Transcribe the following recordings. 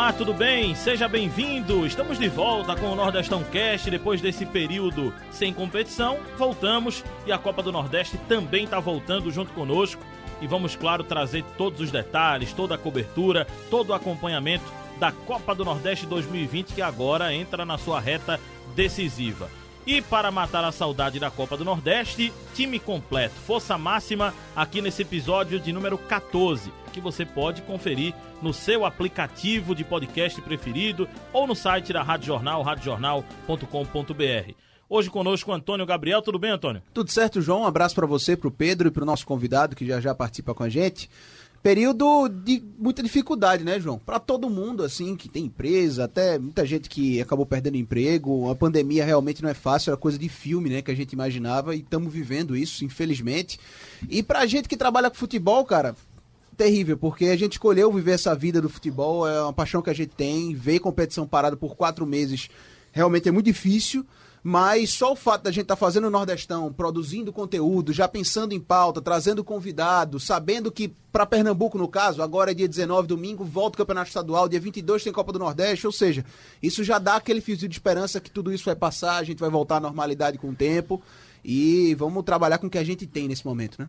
Olá, tudo bem? Seja bem-vindo! Estamos de volta com o Nordestão Cast depois desse período sem competição. Voltamos e a Copa do Nordeste também está voltando junto conosco. E vamos, claro, trazer todos os detalhes, toda a cobertura, todo o acompanhamento da Copa do Nordeste 2020 que agora entra na sua reta decisiva. E para matar a saudade da Copa do Nordeste, time completo, força máxima aqui nesse episódio de número 14, que você pode conferir no seu aplicativo de podcast preferido ou no site da Rádio Jornal, radiojornal.com.br. Hoje conosco Antônio Gabriel. Tudo bem, Antônio? Tudo certo, João. Um abraço para você, para o Pedro e para o nosso convidado que já já participa com a gente. Período de muita dificuldade, né, João? Para todo mundo, assim, que tem empresa, até muita gente que acabou perdendo emprego. A pandemia realmente não é fácil, era coisa de filme, né, que a gente imaginava e estamos vivendo isso, infelizmente. E pra gente que trabalha com futebol, cara, terrível, porque a gente escolheu viver essa vida do futebol, é uma paixão que a gente tem, ver competição parada por quatro meses realmente é muito difícil, mas só o fato da gente estar tá fazendo o Nordestão, produzindo conteúdo, já pensando em pauta, trazendo convidado, sabendo que para Pernambuco, no caso, agora é dia 19, domingo, volta o Campeonato Estadual, dia 22 tem Copa do Nordeste, ou seja, isso já dá aquele fiozinho de esperança que tudo isso vai passar, a gente vai voltar à normalidade com o tempo e vamos trabalhar com o que a gente tem nesse momento, né?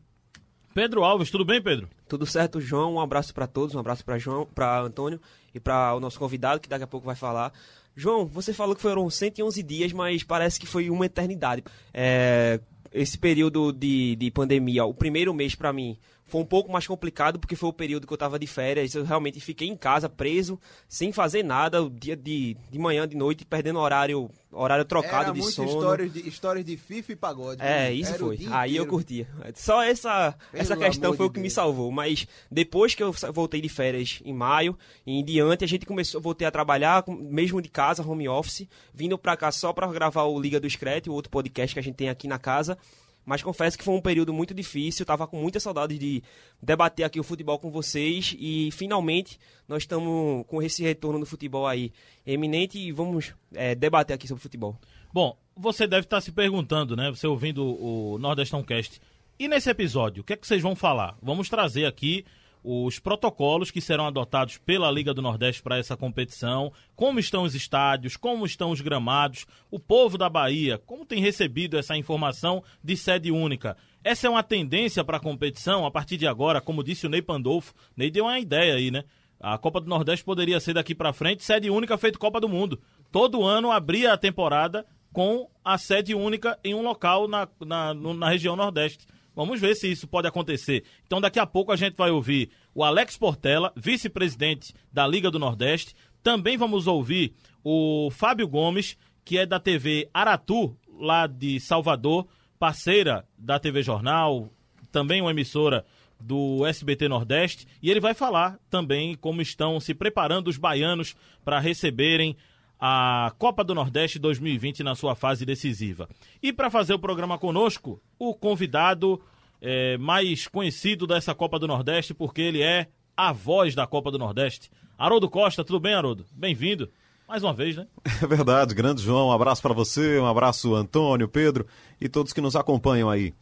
Pedro Alves, tudo bem, Pedro? Tudo certo, João. Um abraço para todos, um abraço para João, para Antônio e para o nosso convidado que daqui a pouco vai falar. João, você falou que foram 111 dias, mas parece que foi uma eternidade. É, esse período de, de pandemia, o primeiro mês para mim foi um pouco mais complicado porque foi o período que eu estava de férias. Eu realmente fiquei em casa, preso, sem fazer nada, o dia de, de manhã, de noite, perdendo horário, horário trocado Era de sono. Histórias de, histórias de FIFA e pagode. É, né? isso Era foi. Aí eu inteiro. curtia. Só essa, Pelo essa questão foi o que me Deus. salvou. Mas depois que eu voltei de férias em maio, e em diante, a gente começou, voltei a trabalhar, mesmo de casa, home office, vindo pra cá só pra gravar o Liga do Screte, o outro podcast que a gente tem aqui na casa. Mas confesso que foi um período muito difícil, tava com muita saudade de debater aqui o futebol com vocês e finalmente nós estamos com esse retorno do futebol aí eminente e vamos é, debater aqui sobre futebol. Bom, você deve estar se perguntando, né? Você ouvindo o Nordestão Cast. E nesse episódio, o que é que vocês vão falar? Vamos trazer aqui os protocolos que serão adotados pela Liga do Nordeste para essa competição, como estão os estádios, como estão os gramados, o povo da Bahia, como tem recebido essa informação de sede única. Essa é uma tendência para a competição a partir de agora, como disse o Ney Pandolfo. Ney deu uma ideia aí, né? A Copa do Nordeste poderia ser daqui para frente sede única feito Copa do Mundo. Todo ano abria a temporada com a sede única em um local na, na, na região Nordeste. Vamos ver se isso pode acontecer. Então, daqui a pouco a gente vai ouvir o Alex Portela, vice-presidente da Liga do Nordeste. Também vamos ouvir o Fábio Gomes, que é da TV Aratu, lá de Salvador, parceira da TV Jornal, também uma emissora do SBT Nordeste, e ele vai falar também como estão se preparando os baianos para receberem a Copa do Nordeste 2020 na sua fase decisiva. E para fazer o programa conosco, o convidado eh, mais conhecido dessa Copa do Nordeste, porque ele é a voz da Copa do Nordeste. Haroldo Costa, tudo bem, Haroldo? Bem-vindo. Mais uma vez, né? É verdade, grande João, um abraço para você, um abraço Antônio, Pedro e todos que nos acompanham aí.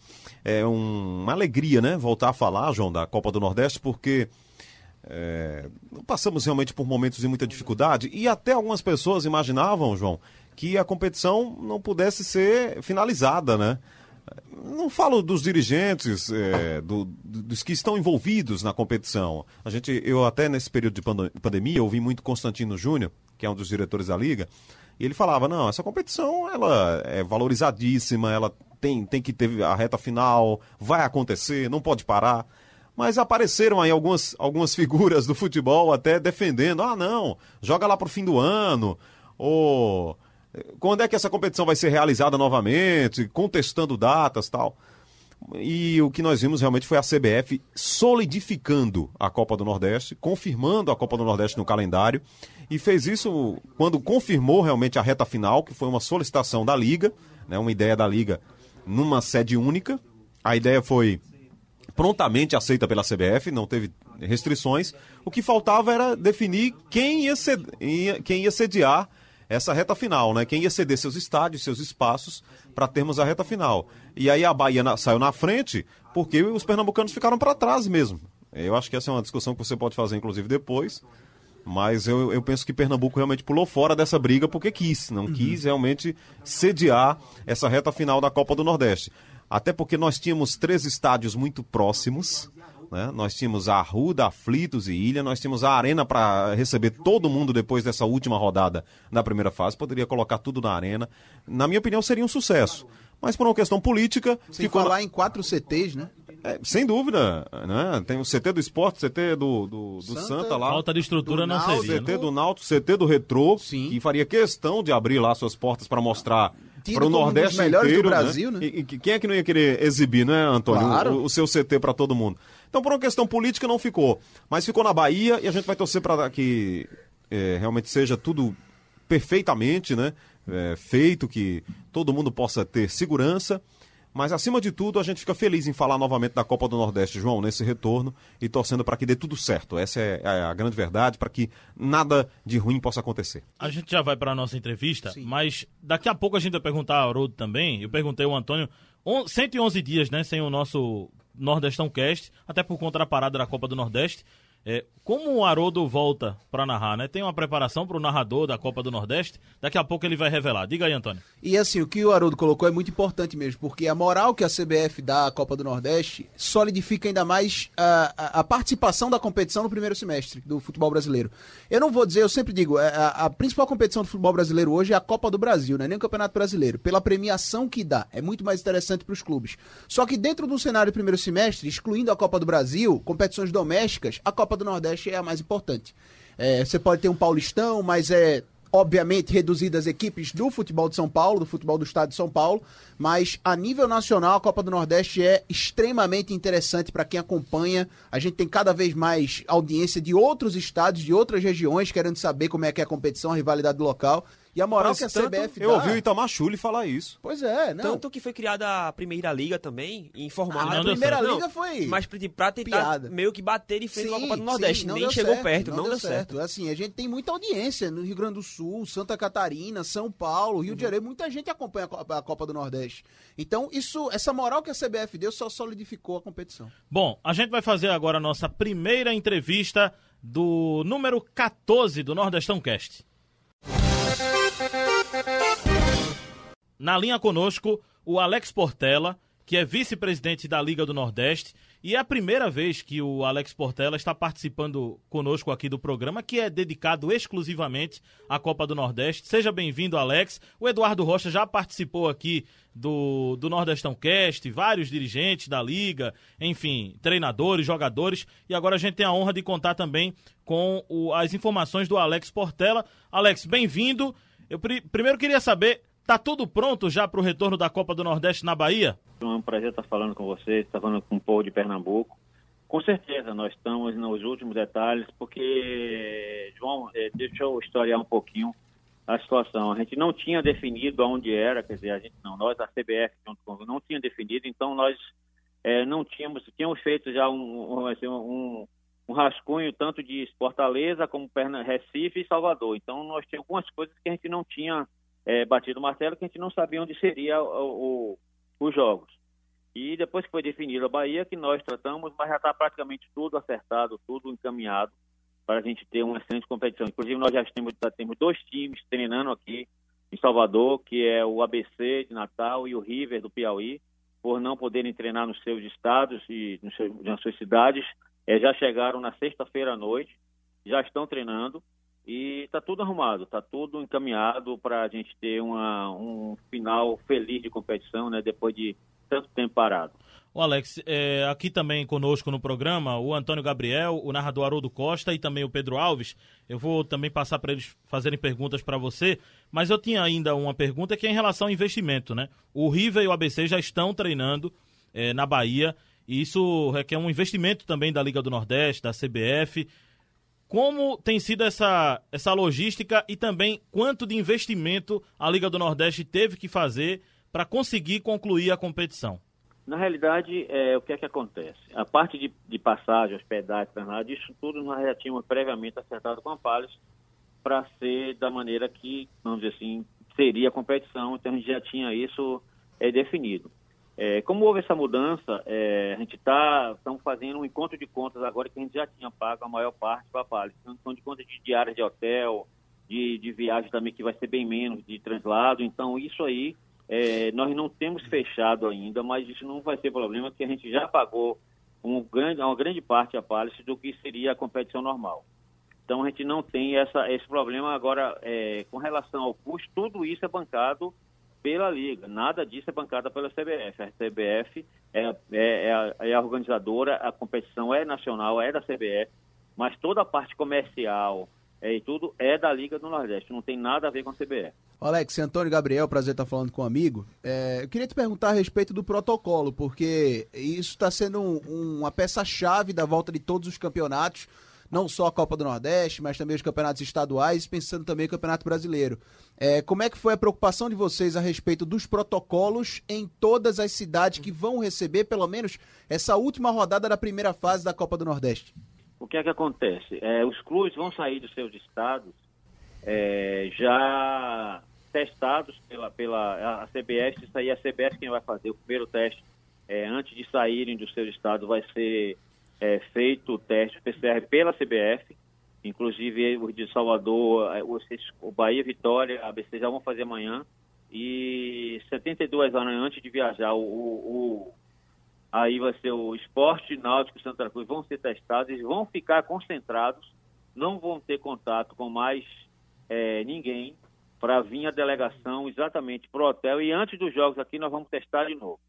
É um- uma alegria, né, voltar a falar, João, da Copa do Nordeste, porque é, passamos realmente por momentos de muita dificuldade e até algumas pessoas imaginavam, João, que a competição não pudesse ser finalizada, né? Não falo dos dirigentes, é, do- do- dos que estão envolvidos na competição. A gente, eu até nesse período de pandemia ouvi muito Constantino Júnior, que é um dos diretores da liga, e ele falava: não, essa competição ela é valorizadíssima, ela tem, tem que ter a reta final, vai acontecer, não pode parar. Mas apareceram aí algumas, algumas figuras do futebol até defendendo: ah, não, joga lá pro fim do ano, ou quando é que essa competição vai ser realizada novamente, contestando datas tal. E o que nós vimos realmente foi a CBF solidificando a Copa do Nordeste, confirmando a Copa do Nordeste no calendário, e fez isso quando confirmou realmente a reta final, que foi uma solicitação da Liga, né, uma ideia da Liga numa sede única. A ideia foi prontamente aceita pela CBF, não teve restrições. O que faltava era definir quem ia, ced- quem ia sediar essa reta final, né? Quem ia ceder seus estádios, seus espaços para termos a reta final. E aí a Bahia na- saiu na frente porque os pernambucanos ficaram para trás mesmo. Eu acho que essa é uma discussão que você pode fazer inclusive depois. Mas eu, eu penso que Pernambuco realmente pulou fora dessa briga porque quis, não quis realmente sediar essa reta final da Copa do Nordeste. Até porque nós tínhamos três estádios muito próximos. Né? Nós tínhamos a Arruda, Aflitos e Ilha, nós tínhamos a Arena para receber todo mundo depois dessa última rodada na primeira fase, poderia colocar tudo na Arena. Na minha opinião, seria um sucesso. Mas por uma questão política. Sem ficou falar na... em quatro CTs, né? É, sem dúvida, né? Tem o CT do esporte, CT do, do, do Santa, Santa, lá. Falta de estrutura do não Náutico, seria. CT né? do Náutico, CT do Retrô, Sim. que faria questão de abrir lá suas portas para mostrar Tido para o como um dos Nordeste melhores do inteiro, Brasil, né? E, e quem é que não ia querer exibir, né, Antônio, Claro. o, o seu CT para todo mundo? Então, por uma questão política, não ficou. Mas ficou na Bahia e a gente vai torcer para que é, realmente seja tudo perfeitamente né, é, feito, que todo mundo possa ter segurança. Mas, acima de tudo, a gente fica feliz em falar novamente da Copa do Nordeste, João, nesse retorno e torcendo para que dê tudo certo. Essa é a, a grande verdade, para que nada de ruim possa acontecer. A gente já vai para a nossa entrevista, Sim. mas daqui a pouco a gente vai perguntar a Haroldo também. Eu perguntei ao Antônio, on- 111 dias, né, sem o nosso Nordestão Cast, até por conta da parada da Copa do Nordeste. É, como o Haroldo volta para narrar, né? Tem uma preparação para o narrador da Copa do Nordeste. Daqui a pouco ele vai revelar. Diga aí, Antônio. E assim, o que o Haroldo colocou é muito importante mesmo, porque a moral que a CBF dá à Copa do Nordeste solidifica ainda mais a, a- a participação da competição no primeiro semestre do futebol brasileiro. Eu não vou dizer, eu sempre digo, é, a, a principal competição do futebol brasileiro hoje é a Copa do Brasil, não é nem o Campeonato Brasileiro, pela premiação que dá. É muito mais interessante para os clubes. Só que dentro do cenário do primeiro semestre, excluindo a Copa do Brasil, competições domésticas, a Copa do Nordeste é a mais importante. É, você pode ter um Paulistão, mas é obviamente reduzidas equipes do futebol de São Paulo, do futebol do estado de São Paulo, mas a nível nacional a Copa do Nordeste é extremamente interessante para quem acompanha. A gente tem cada vez mais audiência de outros estados, de outras regiões, querendo saber como é que é a competição, a rivalidade local. E a moral Mas que a tanto- CBF Eu dá... ouvi o Itamar Chuli falar isso. Pois é, não. Tanto que foi criada a Primeira Liga também, em formato... a não deu primeira certo. liga foi Mas pra tentar piada. meio que bater de frente com a Copa do Nordeste. sim, não Nem deu chegou certo, perto, não, deu certo. Assim, a gente tem muita audiência no Rio Grande do Sul, Santa Catarina, São Paulo, Rio de Janeiro, muita gente acompanha a Copa, a Copa do Nordeste. Então, isso, essa moral que a CBF deu só solidificou a competição. Bom, a gente vai fazer agora a nossa primeira entrevista do número 14 do Nordestão Cast. Na linha conosco, o Alex Portela, que é vice-presidente da Liga do Nordeste, e é a primeira vez que o Alex Portela está participando conosco aqui do programa, que é dedicado exclusivamente à Copa do Nordeste. Seja bem-vindo, Alex. O Eduardo Rocha já participou aqui do, do Nordestão Cast, vários dirigentes da Liga, enfim, treinadores, jogadores, e agora a gente tem a honra de contar também com o- as informações do Alex Portela. Alex, bem-vindo. Eu pri- primeiro queria saber, tá tudo pronto já para o retorno da Copa do Nordeste na Bahia? É um prazer estar falando com vocês, estar falando com o povo de Pernambuco. Com certeza, nós estamos nos últimos detalhes, porque, João, eh, deixa eu historiar um pouquinho a situação. A gente não tinha definido aonde era, quer dizer, a gente não, nós, a CBF, junto com, não tinha definido, então nós eh, não tínhamos, tínhamos feito já um, um, assim, um, um rascunho tanto de Fortaleza como Recife e Salvador. Então nós tínhamos algumas coisas que a gente não tinha eh, batido o martelo, que a gente não sabia onde seria o- o- os jogos. E depois que foi definido a Bahia, que nós tratamos, mas já está praticamente tudo acertado, tudo encaminhado para a gente ter uma excelente competição. Inclusive, nós já temos, já temos dois times treinando aqui em Salvador, que é o ABC de Natal e o River do Piauí, por não poderem treinar nos seus estados e nas suas cidades. Eh, já chegaram na sexta-feira à noite, já estão treinando e está tudo arrumado, está tudo encaminhado para a gente ter uma, um final feliz de competição, né? Depois de tanto tempo parado. O Alex, é, aqui também conosco no programa, o Antônio Gabriel, o narrador Haroldo Costa e também o Pedro Alves. Eu vou também passar para eles fazerem perguntas para você, mas eu tinha ainda uma pergunta que é em relação ao investimento, né? O River e o ABC já estão treinando é, na Bahia e isso requer um investimento também da Liga do Nordeste, da CBF. Como tem sido essa, essa logística e também quanto de investimento a Liga do Nordeste teve que fazer para conseguir concluir a competição? Na realidade, é, o que é que acontece? A parte de, de passagem, hospedagem, treinado, isso tudo nós já tínhamos previamente acertado com a Palace para ser da maneira que, vamos dizer assim, seria a competição, então a gente já tinha isso é, definido. É, como houve essa mudança, é, a gente está estamos fazendo um encontro de contas agora que a gente já tinha pago a maior parte para a Palio. Então, de contas de diárias de hotel, de, de viagem também, que vai ser bem menos de translado. Então, isso aí, é, nós não temos fechado ainda, mas isso não vai ser problema, porque a gente já pagou um grande, uma grande parte a Palace do que seria a competição normal. Então, a gente não tem essa, esse problema. Agora, é, com relação ao custo, tudo isso é bancado pela Liga. Nada disso é bancada pela CBF. A CBF é, é, é, a, é, a, organizadora, a competição é nacional, é da CBF, mas toda a parte comercial é, e tudo é da Liga do Nordeste. Não tem nada a ver com a CBF. Alex, Antônio Gabriel, prazer estar falando com um amigo. É, eu queria te perguntar a respeito do protocolo, porque isso está sendo um, uma peça-chave da volta de todos os campeonatos não só a Copa do Nordeste, mas também os campeonatos estaduais, pensando também no Campeonato Brasileiro. É, como é que foi a preocupação de vocês a respeito dos protocolos em todas as cidades que vão receber, pelo menos, essa última rodada da primeira fase da Copa do Nordeste? O que é que acontece? É, os clubes vão sair dos seus estados é, já testados pela, pela a CBS, isso aí é a CBS quem vai fazer o primeiro teste é, antes de saírem do seu estado vai ser é, feito o teste PCR pela CBF, inclusive o de Salvador, é, o, Bahia Vitória, a ABC já vão fazer amanhã, e 72 horas antes de viajar, o, o, aí vai ser o Esporte Náutico e Santa Cruz. Vão ser testados, eles vão ficar concentrados, não vão ter contato com mais é, ninguém para vir a delegação exatamente para o hotel. E antes dos jogos aqui nós vamos testar de novo.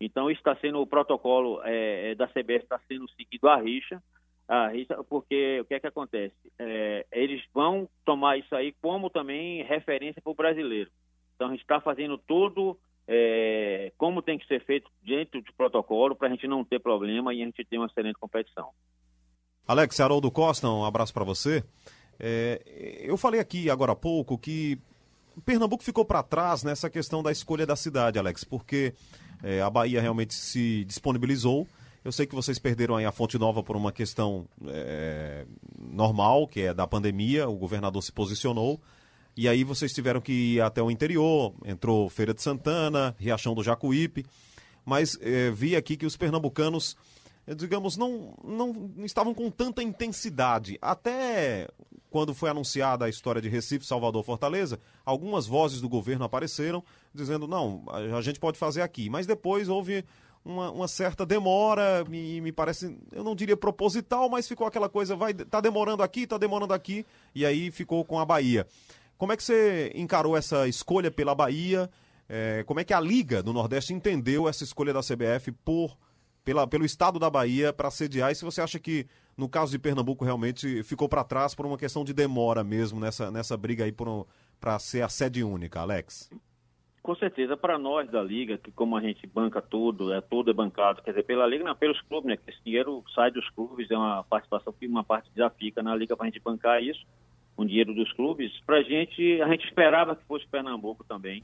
Então, isso está sendo o protocolo é da CBS está sendo seguido à rixa, à rixa, porque o que é que acontece? É, eles vão tomar isso aí como também referência para o brasileiro. Então, a gente está fazendo tudo é, como tem que ser feito dentro do protocolo para a gente não ter problema e a gente ter uma excelente competição. Alex Haroldo Costa, um abraço para você. É, eu falei aqui agora há pouco que Pernambuco ficou para trás nessa questão da escolha da cidade, Alex, porque é, a Bahia realmente se disponibilizou. Eu sei que vocês perderam aí a Fonte Nova por uma questão é, normal, que é da pandemia, o governador se posicionou. E aí vocês tiveram que ir até o interior, entrou Feira de Santana, Riachão do Jacuípe. Mas é, vi aqui que os pernambucanos, é, digamos, não, não estavam com tanta intensidade. Até quando foi anunciada a história de Recife, Salvador, Fortaleza, algumas vozes do governo apareceram dizendo, não, a gente pode fazer aqui. Mas depois houve uma, uma certa demora, me, me parece, eu não diria proposital, mas ficou aquela coisa, vai, tá demorando aqui, tá demorando aqui, e aí ficou com a Bahia. Como é que você encarou essa escolha pela Bahia? É, como é que a Liga do Nordeste entendeu essa escolha da CBF por pela, pelo estado da Bahia para sediar? E se você acha que, no caso de Pernambuco, realmente ficou para trás por uma questão de demora mesmo nessa, nessa briga aí para ser a sede única, Alex? Com certeza, para nós da Liga, que como a gente banca tudo, é tudo é bancado, quer dizer, pela Liga, não, pelos clubes, né? Que esse dinheiro sai dos clubes, é uma participação que uma parte já fica na Liga para a gente bancar isso, com dinheiro dos clubes. Para a gente, a gente esperava que fosse Pernambuco também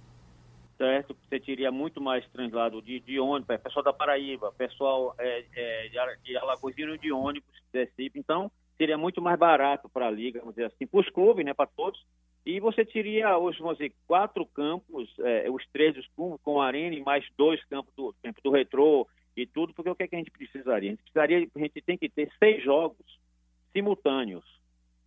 certo? Você teria muito mais translado de, de ônibus, pessoal da Paraíba, pessoal é, é, de Alagoas de ônibus, Recife. Então, seria muito mais barato para a Liga, vamos dizer assim, para os clubes, né, para todos. E você teria, hoje, vamos dizer, quatro campos, é, os três dos clubes, com arena e mais dois campos do, campo do retrô e tudo, porque o que, é que a gente precisaria? A gente precisaria, a gente tem que ter seis jogos simultâneos,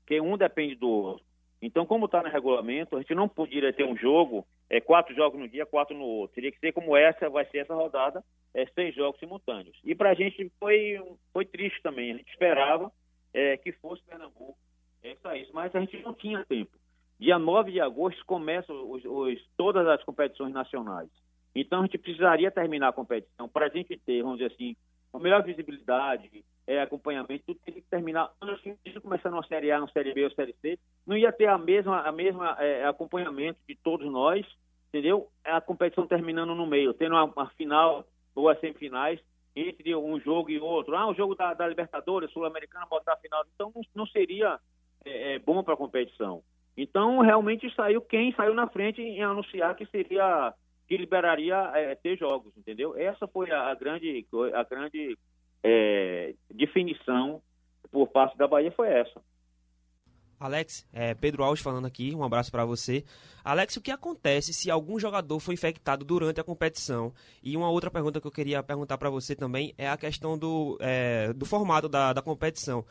que um depende do outro. Então, como está no regulamento, a gente não poderia ter um jogo, é, quatro jogos no dia, quatro no outro. Teria que ser como essa, vai ser essa rodada, é, seis jogos simultâneos. E para a gente foi, foi triste também. A gente esperava é, que fosse Pernambuco é, isso, mas a gente não tinha tempo. Dia 9 de agosto começam os, os, todas as competições nacionais. Então, a gente precisaria terminar a competição para a gente ter, vamos dizer assim, a melhor visibilidade, é, acompanhamento, tudo tem que terminar antes de começar uma Série A, uma Série B ou Série C. Não ia ter a mesma, a mesma é, acompanhamento de todos nós, entendeu? A competição terminando no meio, tendo uma, uma final ou as semifinais entre um jogo e outro. Ah, o jogo da, da Libertadores, Sul-Americana, botar a final. Então, não, não seria é, é, bom para a competição. Então, realmente saiu quem saiu na frente em anunciar que seria que liberaria é, ter jogos, entendeu? Essa foi a, grande a grande é, definição por parte da Bahia foi essa. Alex, é Pedro Alves falando aqui, um abraço para você. Alex, o que acontece se algum jogador foi infectado durante a competição? E uma outra pergunta que eu queria perguntar para você também é a questão do, é, do formato da, da competição.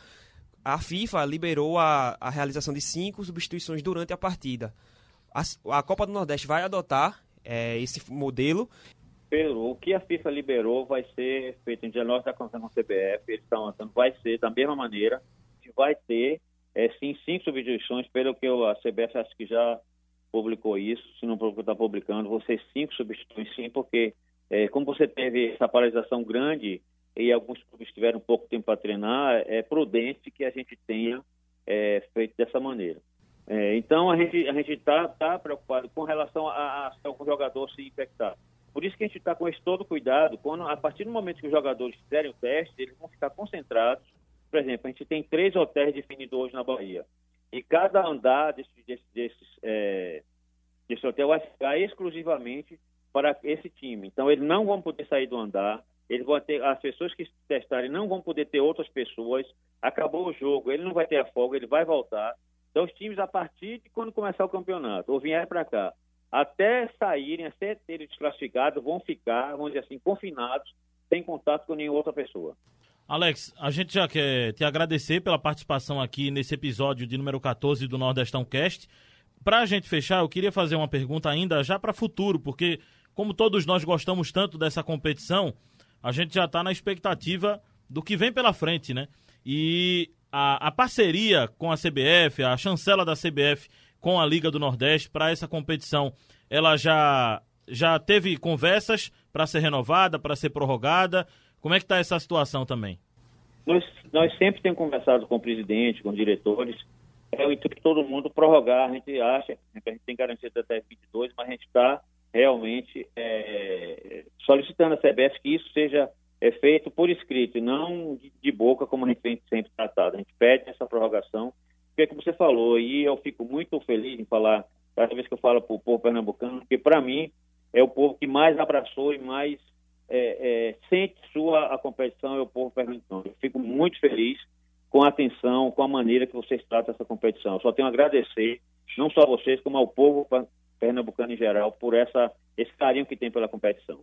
A FIFA liberou a, a realização de cinco substituições durante a partida. A, a Copa do Nordeste vai adotar é, esse modelo o que a FIFA liberou vai ser feito em diagnóstico da conversa com a CBF, eles estão avançando, vai ser da mesma maneira, vai ter é, sim, cinco substituições, pelo que eu, a CBF acho que já publicou isso, se não está publicando, você cinco substituições sim, porque é, como você teve essa paralisação grande e alguns clubes tiveram pouco tempo para treinar, é prudente que a gente tenha é, feito dessa maneira. É, então a gente a gente está tá preocupado com relação a, a, a um jogador se infectar. Por isso que a gente está com esse todo cuidado. Quando, a partir do momento que os jogadores fizerem o teste, eles vão ficar concentrados por exemplo, a gente tem três hotéis definidos hoje na Bahia. E cada andar desse, desse, desses, é, desse hotel vai ficar exclusivamente para esse time. Então, eles não vão poder sair do andar. Eles vão ter, as pessoas que testarem não vão poder ter outras pessoas. Acabou o jogo, ele não vai ter a folga, ele vai voltar. Então, os times, a partir de quando começar o campeonato, ou vier para cá, até saírem, até terem desclassificado, vão ficar, vamos dizer assim, confinados, sem contato com nenhuma outra pessoa. Alex, a gente já quer te agradecer pela participação aqui nesse episódio de número 14 do Nordestão Cast. Para a gente fechar, eu queria fazer uma pergunta ainda já para futuro, porque como todos nós gostamos tanto dessa competição, a gente já está na expectativa do que vem pela frente, né? E a, a parceria com a CBF, a chancela da CBF com a Liga do Nordeste para essa competição, ela já já teve conversas para ser renovada, para ser prorrogada. Como é que está essa situação também? Nós, nós sempre temos conversado com o presidente, com os diretores. É o intuito de todo mundo prorrogar. A gente acha a gente tem garantia até 22, mas a gente está realmente é, solicitando à CBS que isso seja é, feito por escrito e não de, de, boca, como a gente tem sempre tratado. A gente pede essa prorrogação, porque é que você falou, e eu fico muito feliz em falar, cada vez que eu falo para o povo pernambucano, porque para mim é o povo que mais abraçou e mais é, é, sente sua a competição é o povo pernambucano. Eu fico muito feliz com a atenção, com a maneira que vocês tratam essa competição. Eu só tenho a agradecer, não só a vocês, como ao povo pernambucano em geral, por essa, esse carinho que tem pela competição.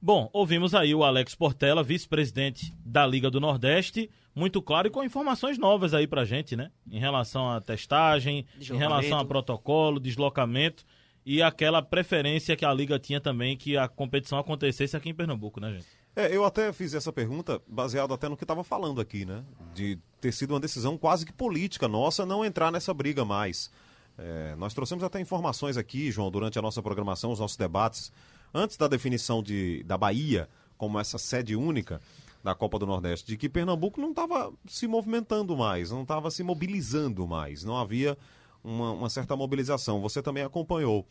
Bom, ouvimos aí o Alex Portela, vice-presidente da Liga do Nordeste, muito claro e com informações novas aí pra gente, né? Em relação à testagem, em relação a protocolo, deslocamento e aquela preferência que a Liga tinha também que a competição acontecesse aqui em Pernambuco, né, gente? É, eu até fiz essa pergunta baseado até no que estava falando aqui, né? De ter sido uma decisão quase que política nossa não entrar nessa briga mais. É, nós trouxemos até informações aqui, João, durante a nossa programação, os nossos debates, antes da definição de, da Bahia como essa sede única da Copa do Nordeste, de que Pernambuco não estava se movimentando mais, não estava se mobilizando mais, não havia uma, uma certa mobilização. Você também acompanhou.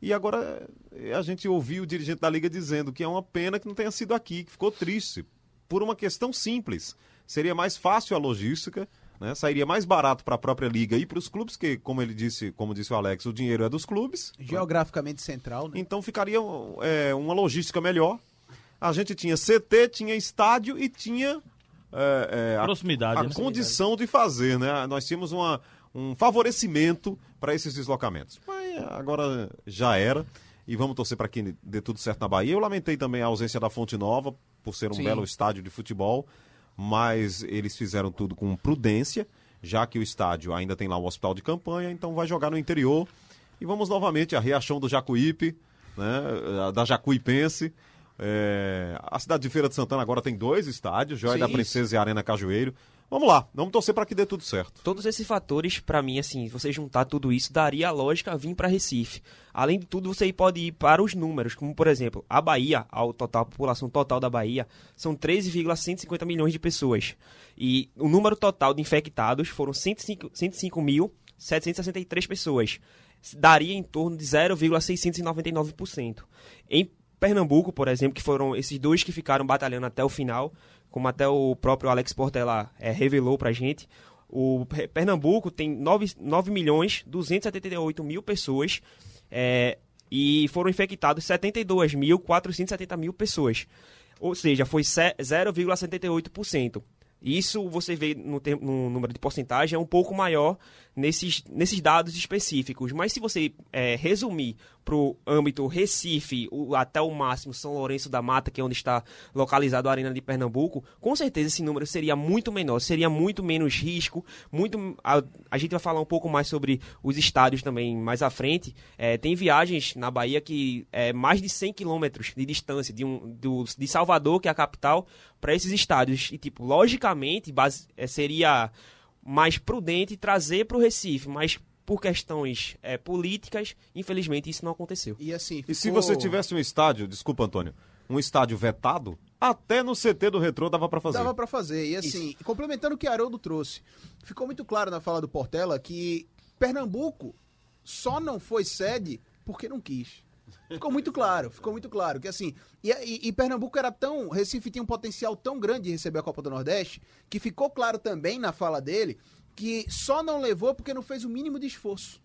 E agora a gente ouviu o dirigente da Liga dizendo que é uma pena que não tenha sido aqui, que ficou triste, por uma questão simples. Seria mais fácil a logística, né? sairia mais barato para a própria Liga e para os clubes, que, como ele disse, como disse o Alex, o dinheiro é dos clubes. Geograficamente central, né? Então ficaria é, uma logística melhor. A gente tinha CT, tinha estádio e tinha é, é, Proximidade, a, a né? condição de fazer, né? Nós tínhamos uma, um favorecimento para esses deslocamentos. Mas agora já era. E vamos torcer para que dê tudo certo na Bahia. Eu lamentei também a ausência da Fonte Nova, por ser um Sim. belo estádio de futebol, mas eles fizeram tudo com prudência, já que o estádio ainda tem lá um hospital de campanha, então vai jogar no interior. E vamos novamente a Riachão do Jacuípe, né, da Jacuipense. É, a cidade de Feira de Santana agora tem dois estádios, Joia Sim, da Princesa isso. e Arena Cajueiro. Vamos lá, vamos torcer para que dê tudo certo. Todos esses fatores, para mim, assim, você juntar tudo isso, daria a lógica vir para Recife. Além de tudo, você pode ir para os números, como por exemplo, a Bahia, a, total, a população total da Bahia, são 13,150 milhões de pessoas. E o número total de infectados foram 105.763 pessoas. Daria em torno de 0,699%. Em Pernambuco, por exemplo, que foram esses dois que ficaram batalhando até o final, como até o próprio Alex Portela é, revelou pra gente, o Pernambuco tem 9, 9 milhões 278 mil pessoas é, e foram infectados 72 mil 470 mil pessoas. Ou seja, foi 0,78%. Isso você vê no, no número de porcentagem é um pouco maior nesses, nesses dados específicos. Mas se você é, resumir para o âmbito Recife, o, até o máximo São Lourenço da Mata, que é onde está localizado a Arena de Pernambuco, com certeza esse número seria muito menor, seria muito menos risco. muito A, a gente vai falar um pouco mais sobre os estádios também mais à frente. É, tem viagens na Bahia que é mais de 100 quilômetros de distância de, um, do, de Salvador, que é a capital, para esses estádios. E, tipo, logicamente, base, é, seria mais prudente trazer para o Recife, mas por questões é, políticas, infelizmente isso não aconteceu. E assim, ficou... e se você tivesse um estádio, desculpa Antônio, um estádio vetado, até no CT do Retrô dava para fazer. Dava para fazer. E assim, Isso. complementando o que Haroldo trouxe, ficou muito claro na fala do Portela que Pernambuco só não foi sede porque não quis. Ficou muito claro, ficou muito claro. Que assim, e, e, e, Pernambuco era tão. Recife tinha um potencial tão grande de receber a Copa do Nordeste, que ficou claro também na fala dele que só não levou porque não fez o mínimo de esforço.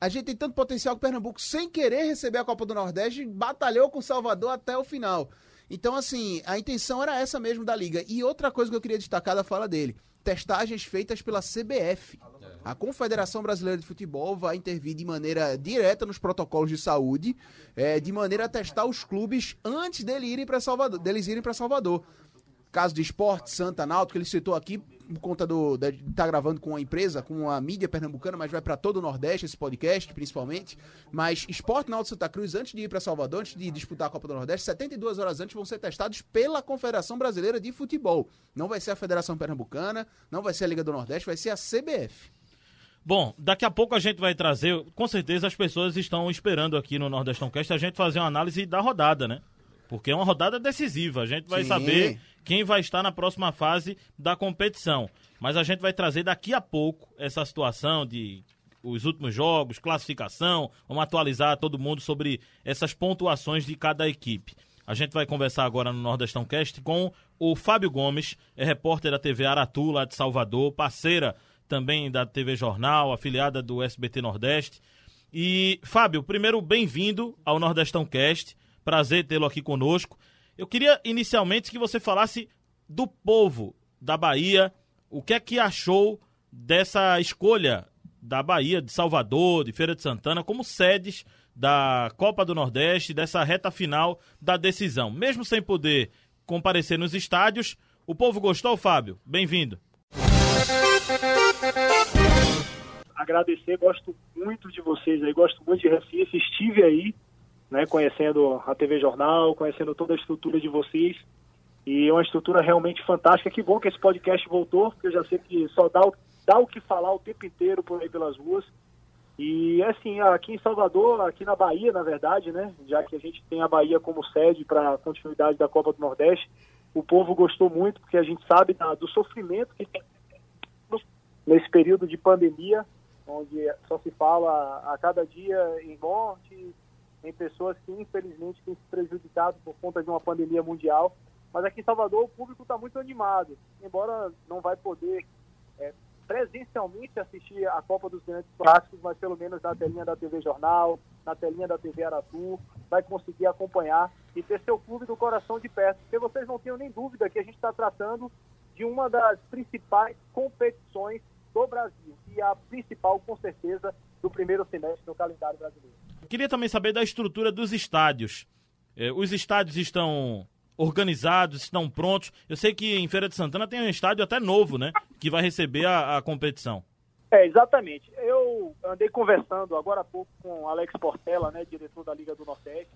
A gente tem tanto potencial que Pernambuco, sem querer receber a Copa do Nordeste, batalhou com Salvador até o final. Então, assim, a intenção era essa mesmo da liga. E outra coisa que eu queria destacar da fala dele: testagens feitas pela CBF. A Confederação Brasileira de Futebol vai intervir de maneira direta nos protocolos de saúde, é, de maneira a testar os clubes antes dele irem Salvador, deles irem para Salvador. Caso de esporte, Santa Náutico, ele citou aqui, por conta do. De estar tá gravando com uma empresa, com a mídia pernambucana, mas vai para todo o Nordeste esse podcast, principalmente. Mas Esporte Náutico Santa Cruz, antes de ir para Salvador, antes de disputar a Copa do Nordeste, 72 horas antes vão ser testados pela Confederação Brasileira de Futebol. Não vai ser a Federação Pernambucana, não vai ser a Liga do Nordeste, vai ser a CBF. Bom, daqui a pouco a gente vai trazer, com certeza as pessoas estão esperando aqui no Nordestão Cast a gente fazer uma análise da rodada, né? Porque é uma rodada decisiva, a gente vai Sim. saber quem vai estar na próxima fase da competição. Mas a gente vai trazer daqui a pouco essa situação de os últimos jogos, classificação, vamos atualizar todo mundo sobre essas pontuações de cada equipe. A gente vai conversar agora no Nordestão Cast com o Fábio Gomes, é repórter da TV Aratu, lá de Salvador, parceira também da TV Jornal, afiliada do SBT Nordeste. E, Fábio, primeiro, bem-vindo ao Nordestão Cast. Prazer tê-lo aqui conosco. Eu queria inicialmente que você falasse do povo da Bahia, o que é que achou dessa escolha da Bahia, de Salvador, de Feira de Santana, como sedes da Copa do Nordeste, dessa reta final da decisão. Mesmo sem poder comparecer nos estádios, o povo gostou, Fábio? Bem-vindo agradecer, gosto muito de vocês aí, gosto muito de Recife, estive aí, né, conhecendo a TV Jornal, conhecendo toda a estrutura de vocês, e é uma estrutura realmente fantástica. Que bom que esse podcast voltou, porque eu já sei que só dá o, dá o que falar o tempo inteiro por aí pelas ruas. E assim, aqui em Salvador, aqui na Bahia, na verdade, né, já que a gente tem a Bahia como sede para a continuidade da Copa do Nordeste, o povo gostou muito, porque a gente sabe da, do sofrimento que tem nesse período de pandemia, onde só se fala a cada dia em morte, em pessoas que infelizmente têm se prejudicado por conta de uma pandemia mundial. Mas aqui em Salvador o público está muito animado, embora não vai poder é, presencialmente assistir a Copa dos Grandes Clássicos, mas pelo menos na telinha da TV Jornal, na telinha da TV Aratu, vai conseguir acompanhar e ter seu clube do coração de perto. Porque vocês não tenham nem dúvida que a gente está tratando de uma das principais competições do Brasil e a principal, com certeza, do primeiro semestre do calendário brasileiro. Queria também saber da estrutura dos estádios. Eh, os estádios estão organizados, estão prontos. Eu sei que em Feira de Santana tem um estádio até novo, né? Que vai receber a, a competição. É, exatamente. Eu andei conversando agora há pouco com Alex Portela, né, diretor da Liga do Nordeste,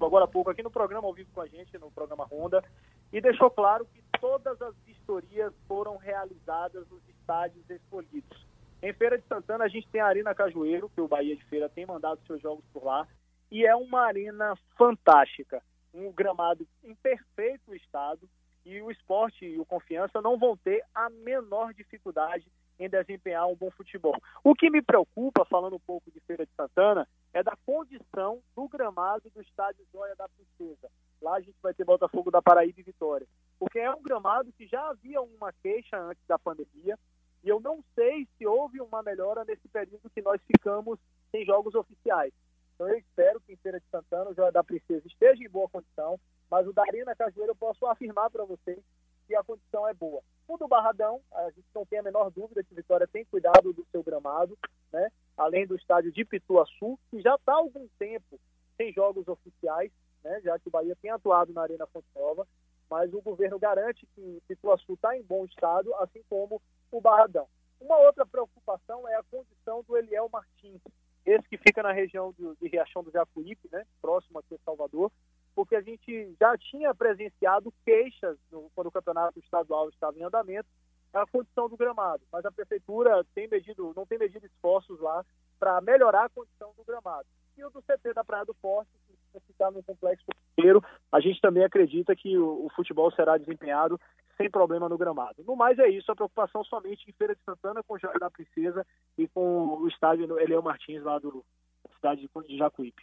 agora há pouco aqui no programa ao vivo com a gente, no programa Ronda, e deixou claro que todas as vistorias foram realizadas nos estádios escolhidos. Em Feira de Santana a gente tem a Arena Cajueiro, que o Bahia de Feira tem mandado seus jogos por lá, e é uma arena fantástica, um gramado em perfeito estado, e o esporte e o confiança não vão ter a menor dificuldade em desempenhar um bom futebol. O que me preocupa, falando um pouco de Feira de Santana, é da condição do gramado do estádio Joia da Princesa. Lá a gente vai ter Botafogo da Paraíba e Vitória. Porque é um gramado que já havia uma queixa antes da pandemia, e eu não sei se houve uma melhora nesse período que nós ficamos sem jogos oficiais. Então eu espero que em Feira de Santana o Joia da Princesa esteja em boa condição, mas o da Arena Cajueiro eu posso afirmar para vocês que a condição é boa. O do Barradão, a gente não tem a menor dúvida que Vitória tem cuidado do seu gramado, né? além do estádio de Pituaçu, que já está há algum tempo sem jogos oficiais, né? já que o Bahia tem atuado na Arena Fonte Nova, mas o governo garante que Pituaçu está em bom estado, assim como o Barradão. Uma outra preocupação é a condição do Eliel Martins, esse que fica na região de, Riachão do Jacuípe, né, próximo aqui a Salvador, porque a gente já tinha presenciado queixas no, quando o campeonato estadual estava em andamento, a condição do gramado, mas a prefeitura tem medido, não tem medido esforços lá para melhorar a condição do gramado. E o do CT da Praia do Forte, que ficar no complexo inteiro, a gente também acredita que o, o futebol será desempenhado sem problema no gramado. No mais é isso, a preocupação somente em Feira de Santana com o Jardim da Princesa e com o estádio Eliel Martins lá do da cidade de Jacuípe.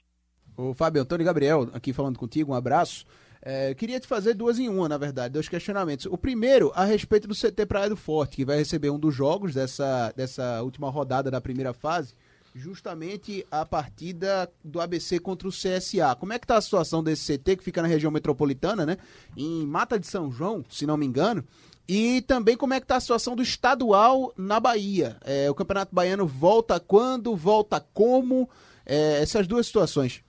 O Fábio Antônio Gabriel, aqui falando contigo, um abraço. É, queria te fazer duas em uma, na verdade, dois questionamentos. O primeiro, a respeito do CT Praia do Forte, que vai receber um dos jogos dessa, dessa última rodada da primeira fase, justamente a partida do ABC contra o CSA. Como é que tá a situação desse CT, que fica na região metropolitana, né? Em Mata de São João, se não me engano. E também como é que tá a situação do estadual na Bahia. É, o Campeonato Baiano volta quando, volta como? É, essas duas situações.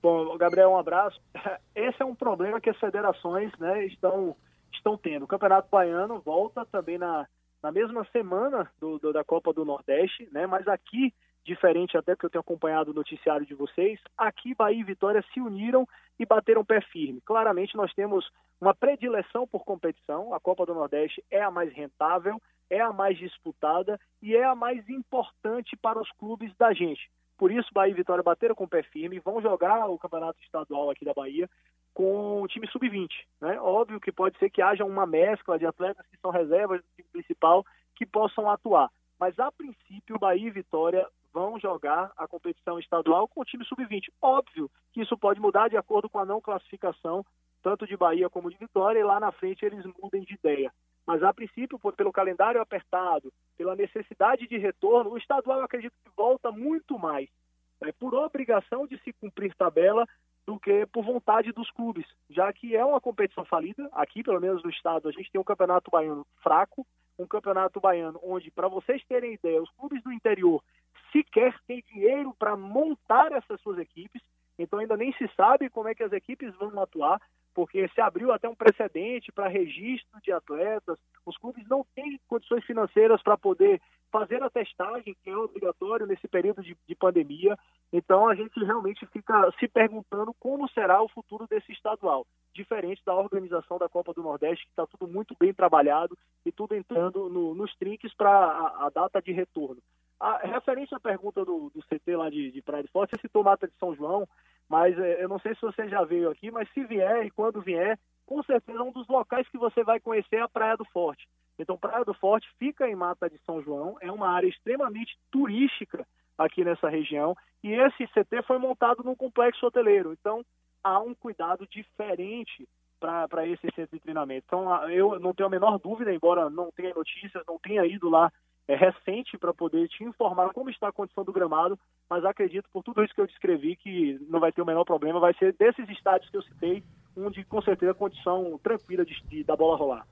Bom, Gabriel, um abraço. Esse é um problema que as federações né, estão, estão tendo. O Campeonato Baiano volta também na, na mesma semana do, do, da Copa do Nordeste, né? Mas aqui, diferente até que eu tenho acompanhado o noticiário de vocês, aqui Bahia e Vitória se uniram e bateram pé firme. Claramente nós temos uma predileção por competição. A Copa do Nordeste é a mais rentável, é a mais disputada e é a mais importante para os clubes da gente. Por isso, Bahia e Vitória bateram com pé firme, vão jogar o campeonato estadual aqui da Bahia com o time sub-20. Né? Óbvio que pode ser que haja uma mescla de atletas que são reservas do time principal que possam atuar. Mas, a princípio, Bahia e Vitória vão jogar a competição estadual com o time sub-20. Óbvio que isso pode mudar de acordo com a não classificação, tanto de Bahia como de Vitória, e lá na frente eles mudem de ideia. Mas, a princípio, pelo calendário apertado, pela necessidade de retorno, o estadual eu acredito que volta muito mais né, por obrigação de se cumprir tabela do que por vontade dos clubes, já que é uma competição falida. Aqui, pelo menos no estado, a gente tem um campeonato baiano fraco, um campeonato baiano onde, para vocês terem ideia, os clubes do interior sequer têm dinheiro para montar essas suas equipes, então ainda nem se sabe como é que as equipes vão atuar porque se abriu até um precedente para registro de atletas, os clubes não têm condições financeiras para poder fazer a testagem, que é obrigatório nesse período de, de, pandemia. Então a gente realmente fica se perguntando como será o futuro desse estadual, diferente da organização da Copa do Nordeste, que está tudo muito bem trabalhado e tudo entrando no, nos trinques para a, a, data de retorno. A referência à pergunta do, do CT lá de, de Praia de Forte, você citou Mata de São João, mas é, eu não sei se você já veio aqui, mas se vier e quando vier, com certeza um dos locais que você vai conhecer é a Praia do Forte. Então, Praia do Forte fica em Mata de São João, é uma área extremamente turística aqui nessa região, e esse CT foi montado num complexo hoteleiro. Então, há um cuidado diferente para esse centro de treinamento. Então, eu não tenho a menor dúvida, embora não tenha notícias, não tenha ido lá é, recente para poder te informar como está a condição do gramado, mas acredito, por tudo isso que eu descrevi, que não vai ter o menor problema. Vai ser desses estádios que eu citei, um de com certeza condição tranquila de, de da bola rolar.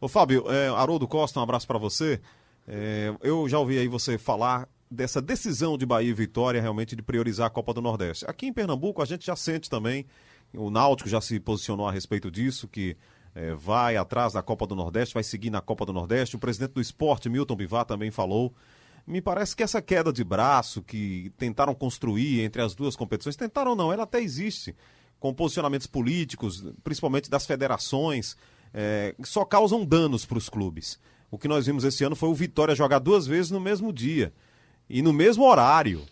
Ô Fábio, é, Haroldo Costa, um abraço para você. É, eu já ouvi aí você falar dessa decisão de Bahia e Vitória realmente de priorizar a Copa do Nordeste. Aqui em Pernambuco a gente já sente também, o Náutico já se posicionou a respeito disso, que é, vai atrás da Copa do Nordeste, vai seguir na Copa do Nordeste. O presidente do esporte, Milton Bivar, também falou. Me parece que essa queda de braço que tentaram construir entre as duas competições, tentaram não, ela até existe, com posicionamentos políticos, principalmente das federações, é, só causam danos para os clubes. O que nós vimos esse ano foi o Vitória jogar duas vezes no mesmo dia e no mesmo horário.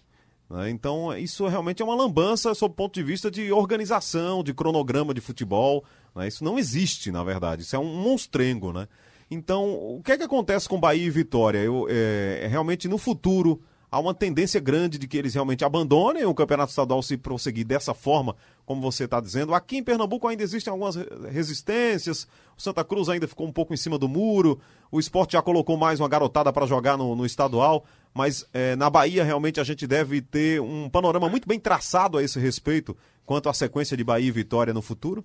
Né? Então, isso realmente é uma lambança sob o ponto de vista de organização, de cronograma de futebol. Né? Isso não existe, na verdade. Isso é um monstrengo, né? Então, o que é que acontece com Bahia e Vitória? Eu, é, realmente, no futuro, há uma tendência grande de que eles realmente abandonem o Campeonato Estadual se prosseguir dessa forma, como você está dizendo. Aqui em Pernambuco ainda existem algumas resistências, o Santa Cruz ainda ficou um pouco em cima do muro, o esporte já colocou mais uma garotada para jogar no, no estadual, mas é, na Bahia realmente a gente deve ter um panorama muito bem traçado a esse respeito quanto à sequência de Bahia e Vitória no futuro?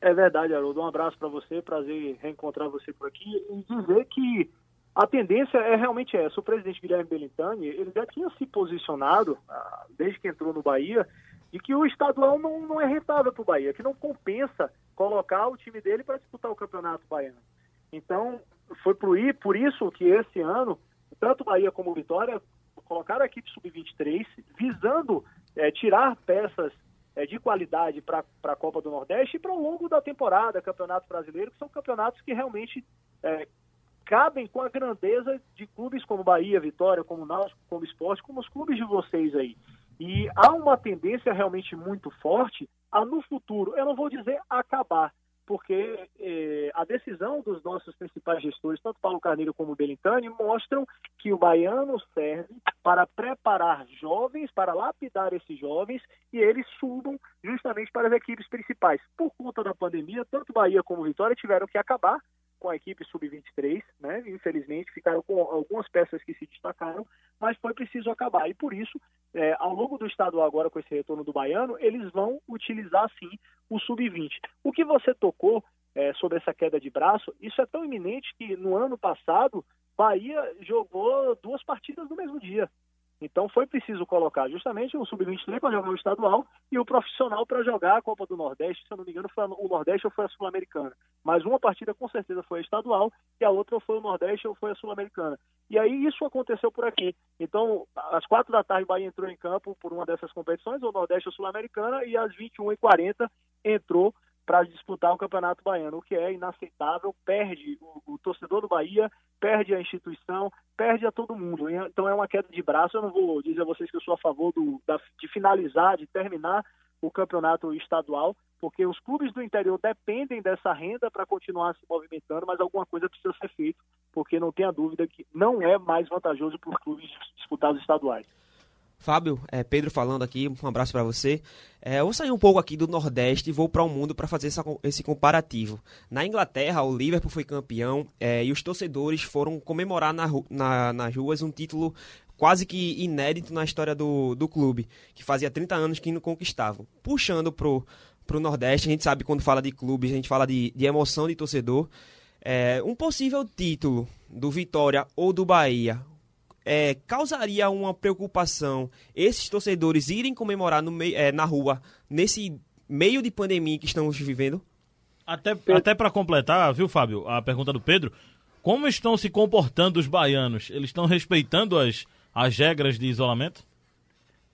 É verdade, Haroldo. Um abraço para você, prazer reencontrar você por aqui e dizer que a tendência é realmente essa. O presidente Guilherme Belintani, ele já tinha se posicionado, ah, desde que entrou no Bahia, de que o estadual não, não é rentável para o Bahia, que não compensa colocar o time dele para disputar o campeonato baiano. Então, foi por, isso que esse ano, tanto Bahia como Vitória colocaram a equipe sub-23, visando é, tirar peças é, de qualidade para a Copa do Nordeste e para o longo da temporada, Campeonato Brasileiro, que são campeonatos que realmente é, cabem com a grandeza de clubes como Bahia, Vitória, como Náutico, como Esporte, como os clubes de vocês aí. E há uma tendência realmente muito forte a no futuro, eu não vou dizer acabar, porque eh, a decisão dos nossos principais gestores, tanto Paulo Carneiro como Belintani, mostram que o baiano serve para preparar jovens, para lapidar esses jovens e eles subam justamente para as equipes principais. Por conta da pandemia, tanto Bahia como Vitória tiveram que acabar com a equipe sub-23, né? Infelizmente ficaram com algumas peças que se destacaram, mas foi preciso acabar. E por isso, é, ao longo do estadual agora com esse retorno do baiano, eles vão utilizar sim o sub-20. O que você tocou é, sobre essa queda de braço, isso é tão iminente que no ano passado Bahia jogou duas partidas no mesmo dia. Então foi preciso colocar justamente o sub-23 para jogar o estadual e o profissional para jogar a Copa do Nordeste. Se eu não me engano, foi o Nordeste ou foi a Sul-Americana. Mas uma partida com certeza foi a estadual e a outra foi o Nordeste ou foi a Sul-Americana. E aí isso aconteceu por aqui. Então, às quatro da tarde, o Bahia entrou em campo por uma dessas competições, ou Nordeste ou Sul-Americana, e às 21h40 entrou para disputar o Campeonato Baiano, o que é inaceitável, perde o, o, torcedor do Bahia, perde a instituição, perde a todo mundo. Então é uma queda de braço. Eu não vou dizer a vocês que eu sou a favor do, da, de finalizar, de terminar o campeonato estadual, porque os clubes do interior dependem dessa renda para continuar se movimentando, mas alguma coisa precisa ser feita, porque não tenha dúvida que não é mais vantajoso para os clubes disputar os estaduais. Fábio, é, Pedro falando aqui, um abraço para você. É, eu vou sair um pouco aqui do Nordeste e vou para o mundo para fazer essa, esse comparativo. Na Inglaterra, o Liverpool foi campeão é, e os torcedores foram comemorar na, na, nas ruas um título quase que inédito na história do, do clube, que fazia 30 anos que não conquistavam. Puxando pro, pro Nordeste, a gente sabe quando fala de clubes, a gente fala de, de emoção de torcedor. É, um possível título do Vitória ou do Bahia, é, causaria uma preocupação esses torcedores irem comemorar no meio, é, na rua nesse meio de pandemia que estamos vivendo? Até, até para completar, viu, Fábio, a pergunta do Pedro, como estão se comportando os baianos? Eles estão respeitando as, as regras de isolamento?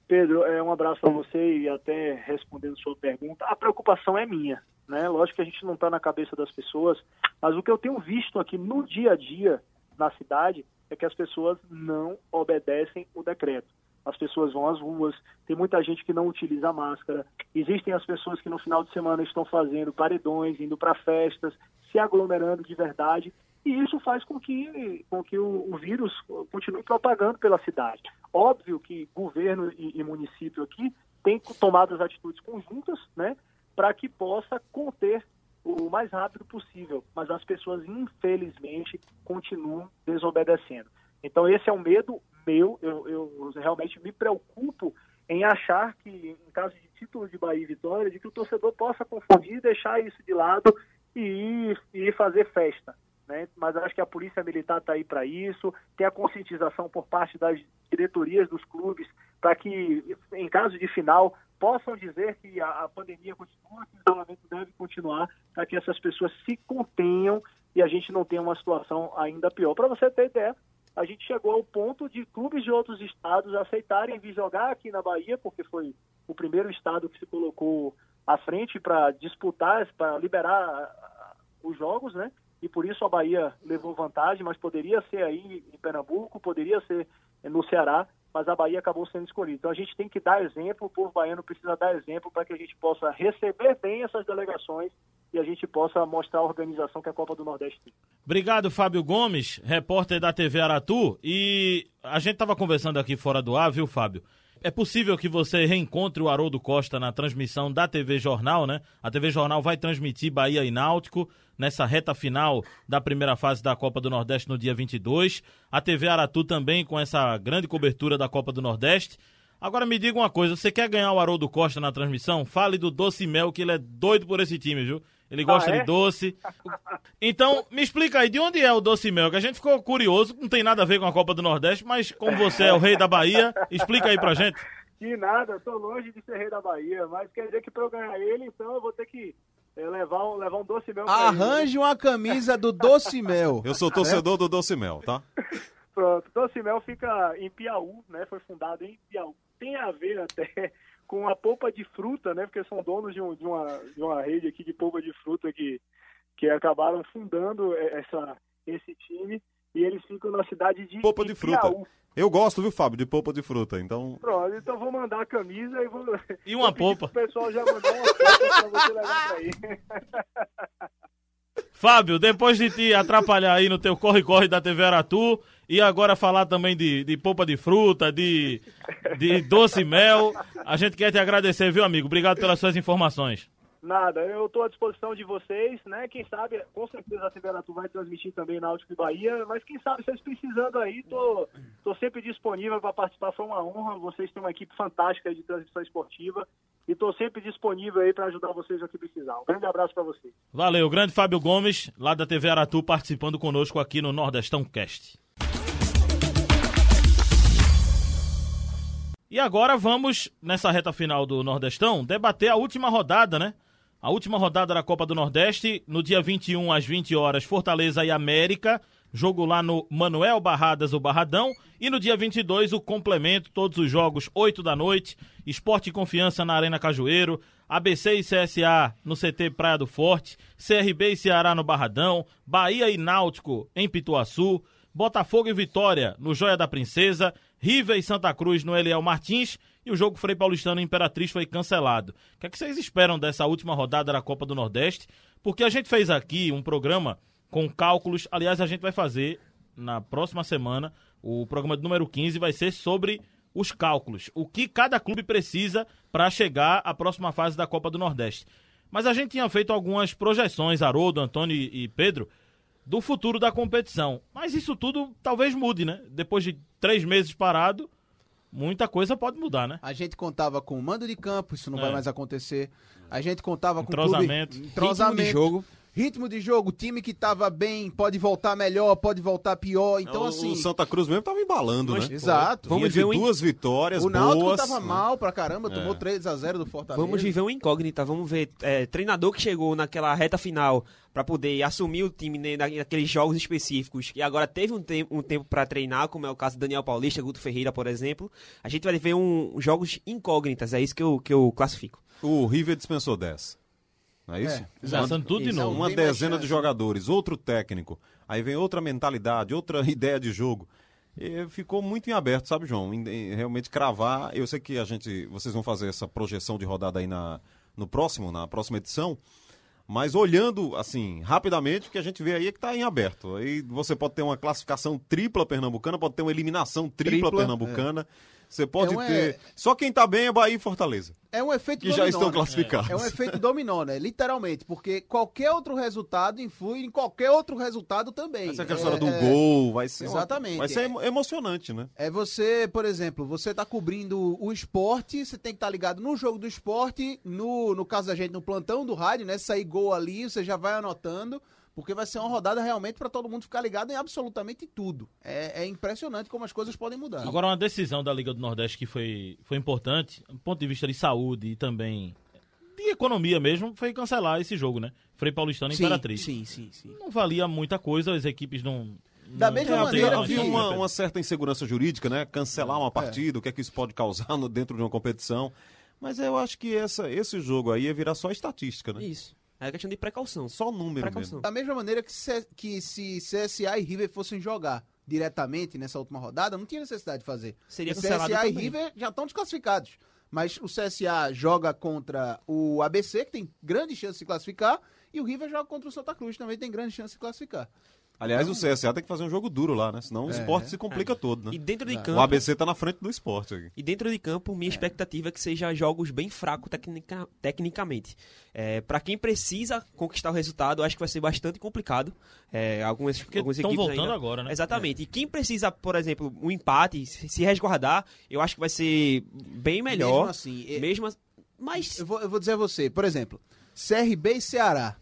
Pedro, é, um abraço para você e até respondendo sua pergunta, a preocupação é minha, né? Lógico que a gente não está na cabeça das pessoas, mas o que eu tenho visto aqui no dia a dia na cidade é que as pessoas não obedecem o decreto. As pessoas vão às ruas, tem muita gente que não utiliza máscara, existem as pessoas que no final de semana estão fazendo paredões, indo para festas, se aglomerando de verdade, e isso faz com que, com que o, o vírus continue propagando pela cidade. Óbvio que governo e, e município aqui têm tomado as atitudes conjuntas, né, para que possa conter o mais rápido possível, mas as pessoas, infelizmente, continuam desobedecendo. Então, esse é um medo meu, eu, eu realmente me preocupo em achar que, em caso de título de Bahia e Vitória, de que o torcedor possa confundir, deixar isso de lado e e fazer festa. Né? Mas acho que a Polícia Militar está aí para isso, tem a conscientização por parte das diretorias dos clubes para que, em caso de final, possam dizer que a, a pandemia continua, que o isolamento deve continuar, para que essas pessoas se contenham e a gente não tenha uma situação ainda pior. Para você ter ideia, a gente chegou ao ponto de clubes de outros estados aceitarem vir jogar aqui na Bahia, porque foi o primeiro estado que se colocou à frente para disputar, para liberar os jogos, né? E por isso a Bahia levou vantagem, mas poderia ser aí em Pernambuco, poderia ser no Ceará, mas a Bahia acabou sendo escolhida. Então a gente tem que dar exemplo, o povo baiano precisa dar exemplo para que a gente possa receber bem essas delegações e a gente possa mostrar a organização que a Copa do Nordeste tem. Obrigado, Fábio Gomes, repórter da TV Aratu. E a gente estava conversando aqui fora do ar, viu, Fábio? É possível que você reencontre o Haroldo Costa na transmissão da TV Jornal, né? A TV Jornal vai transmitir Bahia e Náutico nessa reta final da primeira fase da Copa do Nordeste no dia 22. A TV Aratu também com essa grande cobertura da Copa do Nordeste. Agora me diga uma coisa, você quer ganhar o Haroldo Costa na transmissão? Fale do Doce Mel, que ele é doido por esse time, viu? Ele gosta Ah, é? de doce. Então, me explica aí, de onde é o doce mel? Que a gente ficou curioso, não tem nada a ver com a Copa do Nordeste, mas como você é o rei da Bahia, explica aí pra gente. Que nada, eu tô longe de ser rei da Bahia, mas quer dizer que pra eu ganhar ele, então eu vou ter que é, levar, um, levar um doce mel? Arranje uma camisa do Doce Mel. Eu sou torcedor do Doce Mel, tá? Pronto, Doce Mel fica em Piauí, né? Foi fundado em Piauí. Tem a ver até com a polpa de fruta, né? Porque são donos de, um- de uma, de uma rede aqui de polpa de fruta que, que acabaram fundando essa, esse time. E eles ficam na cidade de Polpa de fruta. Piauí. Eu gosto, viu, Fábio, de polpa de fruta. Então, Pronto, então vou mandar a camisa e vou. E uma polpa. pro pessoal já mandar uma polpa pra você levar pra aí. Fábio, depois de te atrapalhar aí no teu corre-corre da TV Aratu e agora falar também de, de polpa de fruta, de, de doce mel, a gente quer te agradecer, viu, amigo? Obrigado pelas suas informações. Nada, eu estou à disposição de vocês, né? Quem sabe, com certeza a TV Aratu vai transmitir também na Náutico e Bahia, mas quem sabe vocês precisando aí, tô, tô sempre disponível para participar, foi uma honra. Vocês têm uma equipe fantástica de transmissão esportiva e tô sempre disponível aí para ajudar vocês o que precisar. Um grande abraço para vocês. Valeu, grande Fábio Gomes, lá da TV Aratu, participando conosco aqui no Nordestão Cast. E agora vamos, nessa reta final do Nordestão, debater a última rodada, né? A última rodada da Copa do Nordeste, no dia 21 às 20 horas, Fortaleza e América, jogo lá no Manuel Barradas, o Barradão, e no dia 22 o complemento, todos os jogos, 8 da noite, Esporte e Confiança na Arena Cajueiro, ABC e CSA no CT Praia do Forte, CRB e Ceará no Barradão, Bahia e Náutico em Pituaçu, Botafogo e Vitória no Joia da Princesa, River e Santa Cruz no Eliel Martins. E o jogo Frei Paulistano e Imperatriz foi cancelado. O que, é que vocês esperam dessa última rodada da Copa do Nordeste? Porque a gente fez aqui um programa com cálculos, aliás, a gente vai fazer na próxima semana, o programa número 15 vai ser sobre os cálculos, o que cada clube precisa para chegar à próxima fase da Copa do Nordeste. Mas a gente tinha feito algumas projeções, Haroldo, Antônio e Pedro, do futuro da competição. Mas isso tudo talvez mude, né? Depois de três meses parado, muita coisa pode mudar, né? A gente contava com mando de campo, isso não vai É. mais acontecer. A gente contava com Entrosamento. clube, entrosamento, Ritmo de jogo. Ritmo de jogo, time que tava bem pode voltar melhor, pode voltar pior. Então o, assim, o Santa Cruz mesmo tava embalando, Mas, né? exato. Vamos ver in- duas vitórias o Náutico boas. tava né? mal pra caramba, tomou É. 3 a 0 do Fortaleza. Vamos viver uma incógnita, vamos ver. é, treinador que chegou naquela reta final para poder assumir o time né, na- naqueles jogos específicos e agora teve um, tempo um tempo para treinar, como é o caso do Daniel Paulista, Guto Ferreira, por exemplo. A gente vai ver um, jogos incógnitas, é isso que eu, que eu classifico. O River dispensou 10. Não é isso? exato. Começando tudo de novo. Não Uma dezena de jogadores, outro técnico, aí vem outra mentalidade, outra ideia de jogo. E ficou muito em aberto, sabe, João? Em- em realmente cravar. Eu sei que a gente, vocês vão fazer essa projeção de rodada aí na, no próximo, na próxima edição. Mas olhando, assim, rapidamente, o que a gente vê aí é que está em aberto. Aí você pode ter uma classificação tripla pernambucana, pode ter uma eliminação tripla, Tripla, pernambucana. Você pode é- ter. Só quem tá bem é Bahia e Fortaleza. É um efeito Que dominó. já estão né? classificados. É um efeito dominó, né? Literalmente, porque qualquer outro resultado influi em qualquer outro resultado também. Essa é aquela É- história do é- gol, vai ser. uma- Exatamente. vai ser emo- emocionante, né? É você, por exemplo, você tá cobrindo o esporte, você tem que estar ligado no jogo do esporte, no, no caso da gente, no plantão do rádio, né? Sair gol ali, você já vai anotando, porque vai ser uma rodada realmente para todo mundo ficar ligado em absolutamente tudo. É, é impressionante como as coisas podem mudar. Agora, uma decisão da Liga do Nordeste que foi, foi importante, do ponto de vista de saúde e também de economia mesmo, foi cancelar esse jogo, né? Frei Paulistano e sim, Imperatriz. sim, sim, sim. Não valia muita coisa, as equipes não. Da não- mesma É, maneira havia que- uma, uma certa insegurança jurídica, né? Cancelar uma partida, o que é que isso pode causar no- dentro de uma competição. Mas eu acho que essa, esse jogo aí ia virar só estatística, né? Isso. É questão de precaução. Só número Precaução. mesmo. Da mesma maneira que se, que se CSA e River fossem jogar diretamente nessa última rodada, não tinha necessidade de fazer. Seria o CSA e também. River já estão desclassificados. Mas o CSA joga contra o ABC, que tem grande chance de se classificar, e o River joga contra o Santa Cruz, também tem grande chance de se classificar. Aliás, o CSA tem que fazer um jogo duro lá, né? Senão o esporte se complica todo, E né? dentro de É. campo. O ABC tá na frente do esporte aqui. E dentro de campo, minha expectativa é que seja jogos bem fracos tecnica- tecnicamente. É, para quem precisa conquistar o resultado, eu acho que vai ser bastante complicado. É, algumas, Porque algumas estão equipes voltando ainda- agora, né? Exatamente. E quem precisa, por exemplo, um empate, se resguardar, eu acho que vai ser bem melhor. Mesmo assim, é- Mesmo as- Mas Eu vou, eu vou dizer a você, por exemplo, CRB e Ceará.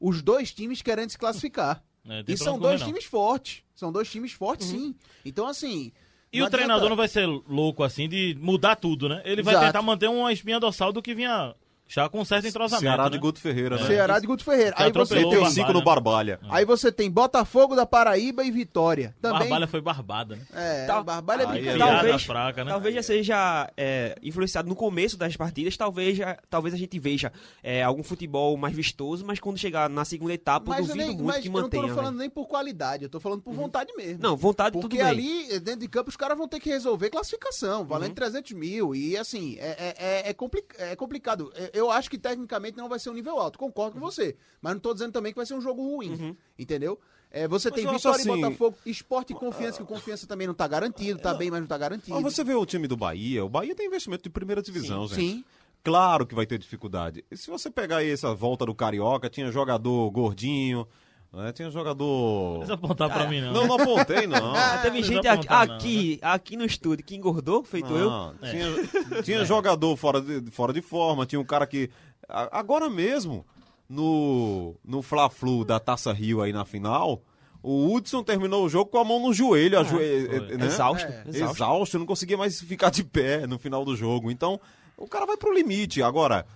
os dois times querendo se classificar. É, e são dois não. times fortes. São dois times fortes, sim. Então, assim. E o treinador não vai ser louco assim de mudar tudo, né? Ele vai Exato. tentar manter uma espinha dorsal do que vinha já com certo entrosamento. Ceará de né? Guto Ferreira, né? Ceará de Guto Ferreira. Aí você tem. o cinco no Barbalha. Aí você tem Botafogo da Paraíba e Vitória. Também. Barbalha foi barbada, né? É, Tal- Barbalha é é brincadeira. Talvez- fraca, né? Talvez já seja é, influenciado no começo das partidas, talvez, já- talvez a gente veja é, algum futebol mais vistoso, mas quando chegar na segunda etapa, eu Mas, eu, duvido nem, muito mas que eu não mantenha. tô falando velho. nem por qualidade, eu tô falando por vontade mesmo. Não, vontade tudo Porque bem. ali, dentro de campo, os caras vão ter que resolver classificação, valendo Uhum. 300 mil. E assim, é, é, é, é compli- é complicado. É, Eu acho que tecnicamente não vai ser um nível alto, concordo com você. Mas não tô dizendo também que vai ser um jogo ruim, Uhum. entendeu? É, você Mas tem Vitória assim- e Botafogo, esporte e confiança, que o confiança também não tá garantido, tá bem, mas não tá garantido. Mas você vê o time do Bahia, o Bahia tem investimento de primeira divisão, gente. Sim. Claro que vai ter dificuldade. E se você pegar aí essa volta do Carioca, tinha jogador gordinho, né? tinha jogador... Não precisa apontar pra mim, não. Não, não apontei, não. Ah, teve não gente aqui, apontar, não, aqui, aqui no estúdio que engordou, feito eu. Não, Tinha, tinha jogador fora de, fora de forma, tinha um cara que. Agora mesmo, no, no Fla-Flu da Taça Rio aí na final, o Hudson terminou o jogo com a mão no joelho, a joe- foi. né? Exausto, É. exausto. Exausto, não conseguia mais ficar de pé no final do jogo. Então, o cara vai pro limite. Agora,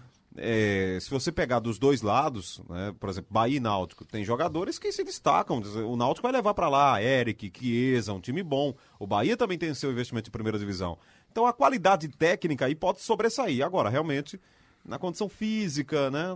é, se você pegar dos dois lados, né, por exemplo, Bahia e Náutico, tem jogadores que se destacam. O Náutico vai levar para lá Eric, Chiesa, um time bom. O Bahia também tem seu investimento em primeira divisão. Então, a qualidade técnica aí pode sobressair. Agora, realmente, na condição física, né,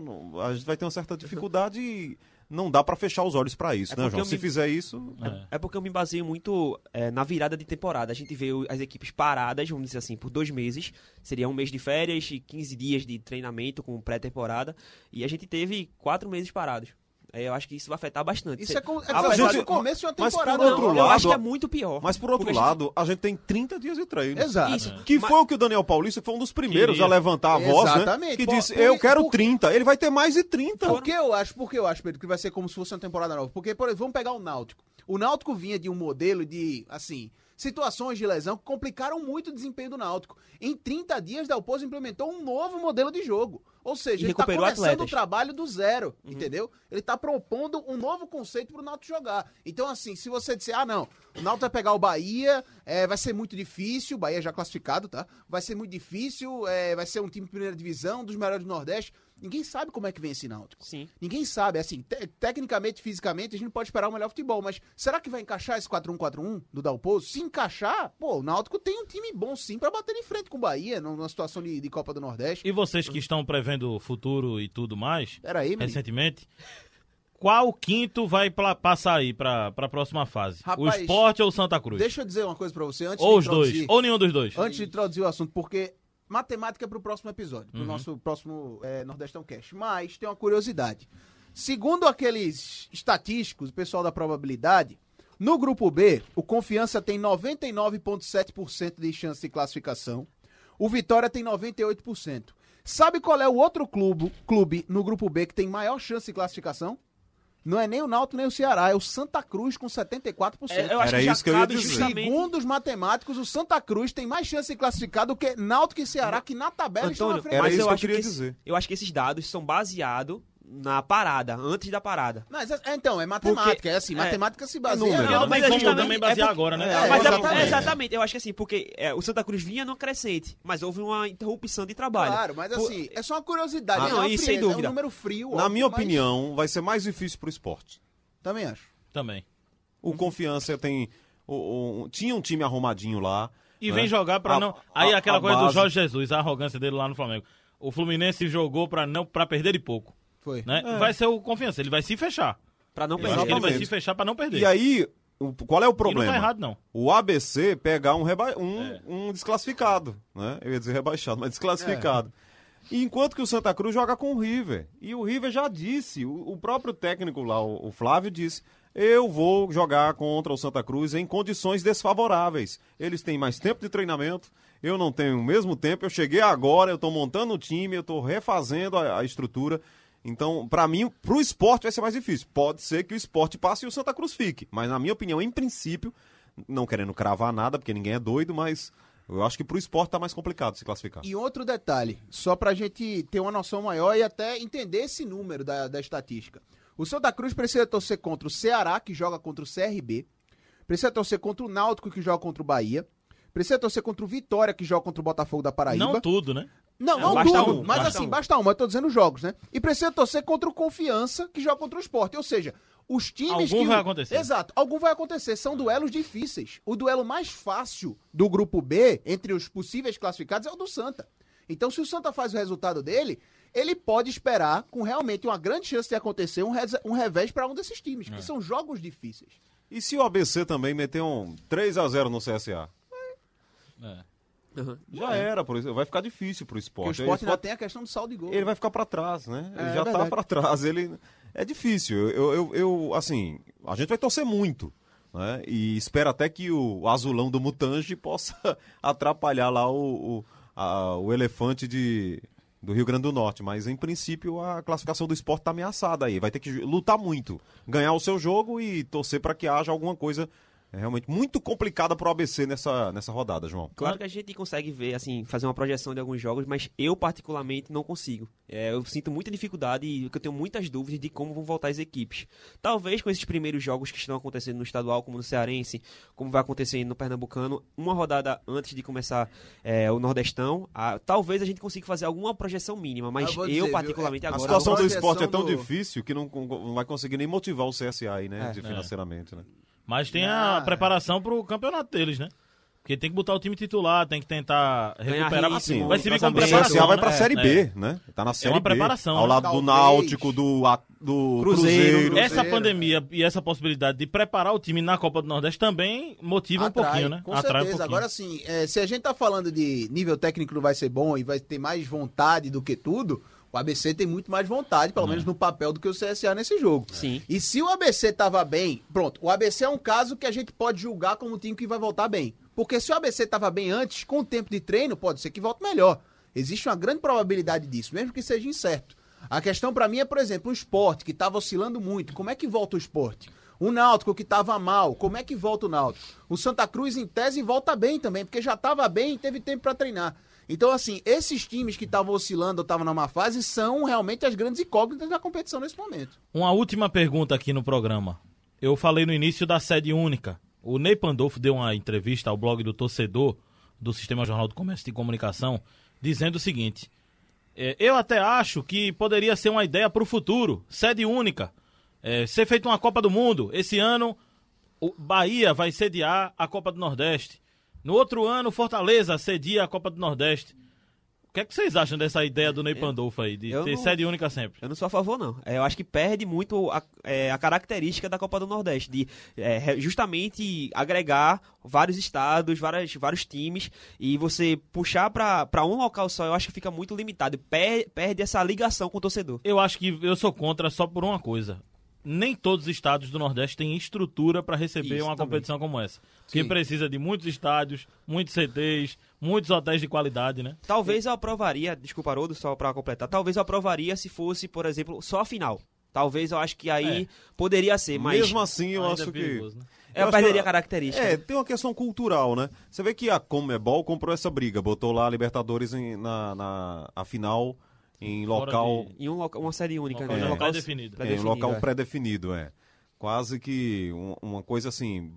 a gente vai ter uma certa dificuldade não dá para fechar os olhos para isso, É né, João? eu Se me- fizer isso, É. É porque eu me baseio muito é, na virada de temporada. A gente vê as equipes paradas, vamos dizer assim, por dois meses. Seria um mês de férias e 15 dias de treinamento com pré-temporada. E a gente teve quatro meses parados. É, eu acho que isso vai afetar bastante. Isso Cê- é, com, é apesar do começo de uma mas por temporada. outro não, eu lado- acho que é muito pior. Mas por outro Porque a gente- lado, a gente tem 30 dias de treino. Exato. Isso. Que Mas- foi o que o Daniel Paulista foi um dos primeiros Queria. a levantar a voz, Exatamente. né? Que Por- disse, por- eu quero por- 30. Ele vai ter mais de 30. Por que eu acho, por que eu acho, Pedro, que vai ser como se fosse uma temporada nova? Porque, por exemplo, vamos pegar o Náutico. O Náutico vinha de um modelo de, assim, situações de lesão que complicaram muito o desempenho do Náutico. Em 30 dias, Dalpozo implementou um novo modelo de jogo. Ou seja, E ele tá recuperou começando atletas. o trabalho do zero, entendeu? Ele tá propondo um novo conceito pro Náutico jogar. Então, assim, se você disser, ah, não, o Náutico vai pegar o Bahia, é, vai ser muito difícil, o Bahia já classificado, tá? Vai ser muito difícil, é, vai ser um time de primeira divisão, dos melhores do Nordeste. Ninguém sabe como é que vem esse Náutico. Sim. Ninguém sabe, assim, te- tecnicamente, fisicamente, a gente não pode esperar o melhor futebol, mas será que vai encaixar esse 4-1-4-1 do Dalpozo? Se encaixar, pô, o Náutico tem um time bom sim pra bater em frente com o Bahia num- numa situação de, de Copa do Nordeste. E vocês que estão prevendo o futuro e tudo mais, Pera aí, menino. recentemente, qual quinto vai passar aí pra, pra próxima fase? o Rapaz, Esporte ou o Santa Cruz? Deixa eu dizer uma coisa pra você antes ou de os dois, ou nenhum dos dois. Antes de introduzir o assunto, porque matemática é pro próximo episódio, pro Uhum. nosso próximo é, Nordestão Cast. Mas tem uma curiosidade. Segundo aqueles estatísticos, o pessoal da probabilidade, no grupo B, o Confiança tem 99,7% de chance de classificação. O Vitória tem 98%. Sabe qual é o outro clube, clube no grupo B que tem maior chance de classificação? Não é nem o Náutico nem o Ceará, é o Santa Cruz com 74%. É, eu acho Era que já isso que eu ia dizer. justamente... Segundo os matemáticos, o Santa Cruz tem mais chance de classificar do que Náutico e Ceará, que na tabela estão na Antônio, frente. Era mas isso eu que eu queria esse- dizer. Eu acho que esses dados são baseados na parada, antes da parada. Mas, é- então, é matemática, Porque- é assim, é. matemática se baseia... número, Porque né? não mas é como também é basear porque- agora, né? É, mas é- exatamente. é exatamente, eu acho que assim, porque é, o Santa Cruz vinha numa crescente, mas houve uma interrupção de trabalho. Claro, mas Por- assim, é só uma curiosidade. Ah, é não, frieza, sem dúvida. É um número frio. Na óbvio, minha mas opinião, vai ser mais difícil pro esporte. Também acho. Também. O Confiança tem. o- o- tinha um time arrumadinho lá. E né? vem jogar pra A- não. Aí a- aquela a coisa do base- Jorge Jesus, a arrogância dele lá no Flamengo. O Fluminense jogou pra não para perder de pouco, Foi. né? Vai ser o confiança, ele vai se fechar. Pra não perder. ele vai se fechar pra não perder. E aí, o- qual é o E não problema? tá errado não. O ABC pegar um, reba... um, É. um desclassificado, né? Eu ia dizer rebaixado, mas desclassificado. E enquanto que o Santa Cruz joga com o River. E o River já disse, o, o próprio técnico lá, o, o Flávio, disse: eu vou jogar contra o Santa Cruz em condições desfavoráveis. Eles têm mais tempo de treinamento, eu não tenho o mesmo tempo. Eu cheguei agora, eu tô montando o time, eu tô refazendo a, a estrutura. Então, pra mim, pro esporte vai ser mais difícil. Pode ser que o esporte passe e o Santa Cruz fique. Mas, na minha opinião, em princípio, não querendo cravar nada, porque ninguém é doido, mas eu acho que pro esporte tá mais complicado se classificar. E outro detalhe, só pra gente ter uma noção maior e até entender esse número da, da estatística. O Santa Cruz precisa torcer contra o Ceará, que joga contra o CRB. Precisa torcer contra o Náutico, que joga contra o Bahia. Precisa torcer contra o Vitória, que joga contra o Botafogo da Paraíba. Não tudo, né? Não, É, não basta tudo. um, mas basta assim, um. basta um. Mas eu tô dizendo jogos, né? E precisa torcer contra o Confiança, que joga contra o Sport. Ou seja, os times Algum que... vai acontecer. Exato. Algum vai acontecer. São duelos difíceis. O duelo mais fácil do grupo B, entre os possíveis classificados, é o do Santa. Então, se o Santa faz o resultado dele, ele pode esperar, com realmente uma grande chance de acontecer, um, res- um revés para um desses times, É. que são jogos difíceis. E se o ABC também meter um 3 a 0 no CSA? É. Uhum. Já era, por isso vai ficar difícil pro Porque esporte. o Aí esporte o ainda esporte- tem a questão do saldo de gol. ele vai ficar pra trás, né? Ele É, já é tá pra trás. Ele é difícil. Eu, eu, eu, assim, a gente vai torcer muito, né? E espera até que o azulão do Mutange possa atrapalhar lá o, o, a- o elefante de do Rio Grande do Norte, mas em princípio a classificação do esporte tá ameaçada aí, vai ter que lutar muito, ganhar o seu jogo e torcer para que haja alguma coisa é, realmente muito complicada pro ABC nessa, nessa rodada, João. Claro que a gente consegue ver, assim, fazer uma projeção de alguns jogos, mas eu particularmente não consigo. É, eu sinto muita dificuldade e eu tenho muitas dúvidas de como vão voltar as equipes. Talvez com esses primeiros jogos que estão acontecendo no estadual, como no Cearense, como vai acontecer no Pernambucano, uma rodada antes de começar é, o Nordestão, ah, talvez a gente consiga fazer alguma projeção mínima, mas Eu dizer, viu, particularmente é- A agora. situação do esporte é tão do- difícil que não, não vai conseguir nem motivar o CSA aí, né? É. de financeiramente, né? Mas tem Ah, a preparação pro campeonato deles, né? Porque tem que botar o time titular, tem que tentar recuperar. ritmo, Assim, vai servir como preparação. CSA vai pra né? Série É. B, né? Tá na Série uma B. preparação, Ao né? lado do. Náutico, do, a- do Cruzeiro. Cruzeiro. Essa Cruzeiro, pandemia e essa possibilidade de preparar o time na Copa do Nordeste também motiva um Atrai, pouquinho, né? Com Atrai um certeza. pouquinho. Agora, assim, é, se a gente tá falando de nível técnico não vai ser bom e vai ter mais vontade do que tudo, o ABC tem muito mais vontade, pelo menos no papel, do que o CSA nesse jogo. Sim. E se o ABC tava bem, pronto, o ABC é um caso que a gente pode julgar como um time que vai voltar bem. Porque se o ABC tava bem antes, com o tempo de treino, pode ser que volte melhor. Existe uma grande probabilidade disso, mesmo que seja incerto. A questão pra mim é, por exemplo, o esporte, que tava oscilando muito. Como é que volta o esporte? O Náutico, que tava mal, como é que volta o Náutico? O Santa Cruz, em tese, volta bem também, porque já tava bem e teve tempo pra treinar. Então, assim, esses times que estavam oscilando ou estavam numa fase são realmente as grandes incógnitas da competição nesse momento. Uma última pergunta aqui no programa. Eu falei no início da sede única. O Ney Pandolfo deu uma entrevista ao blog do torcedor do Sistema Jornal do Comércio e Comunicação, dizendo o seguinte: é, Eu até acho que poderia ser uma ideia para o futuro, sede única, é, ser feita uma Copa do Mundo. Esse ano, o Bahia vai sediar a Copa do Nordeste. No outro ano, Fortaleza cedia a Copa do Nordeste. O que, é que vocês acham dessa ideia do Ney Pandolfo aí, de eu ter não- sede única sempre? Eu não sou a favor, não. É, eu acho que perde muito a, é, a característica da Copa do Nordeste, de é, justamente agregar vários estados, várias, vários times, e você puxar pra um local só, eu acho que fica muito limitado. Per- perde essa ligação com o torcedor. Eu acho que eu sou contra só por uma coisa. Nem todos os estados do Nordeste têm estrutura para receber Isso uma também. competição como essa. Porque Sim. precisa de muitos estádios, muitos CTs, muitos hotéis de qualidade, né? Talvez eu aprovaria, desculpa, Haroldo, só pra completar, talvez eu aprovaria se fosse, por exemplo, só a final. Talvez eu acho que aí É. poderia ser, mas Mesmo assim, eu acho é que. perigoso, né? eu acho perderia que- a característica. É, tem uma questão cultural, né? Você vê que a Comebol comprou essa briga, botou lá a Libertadores em- na, na a final em Fora local. de- Em um loca- uma série única, Local né? Um local pré-definido. É, em pré-definido, local é. pré-definido, é. Quase que um- uma coisa assim.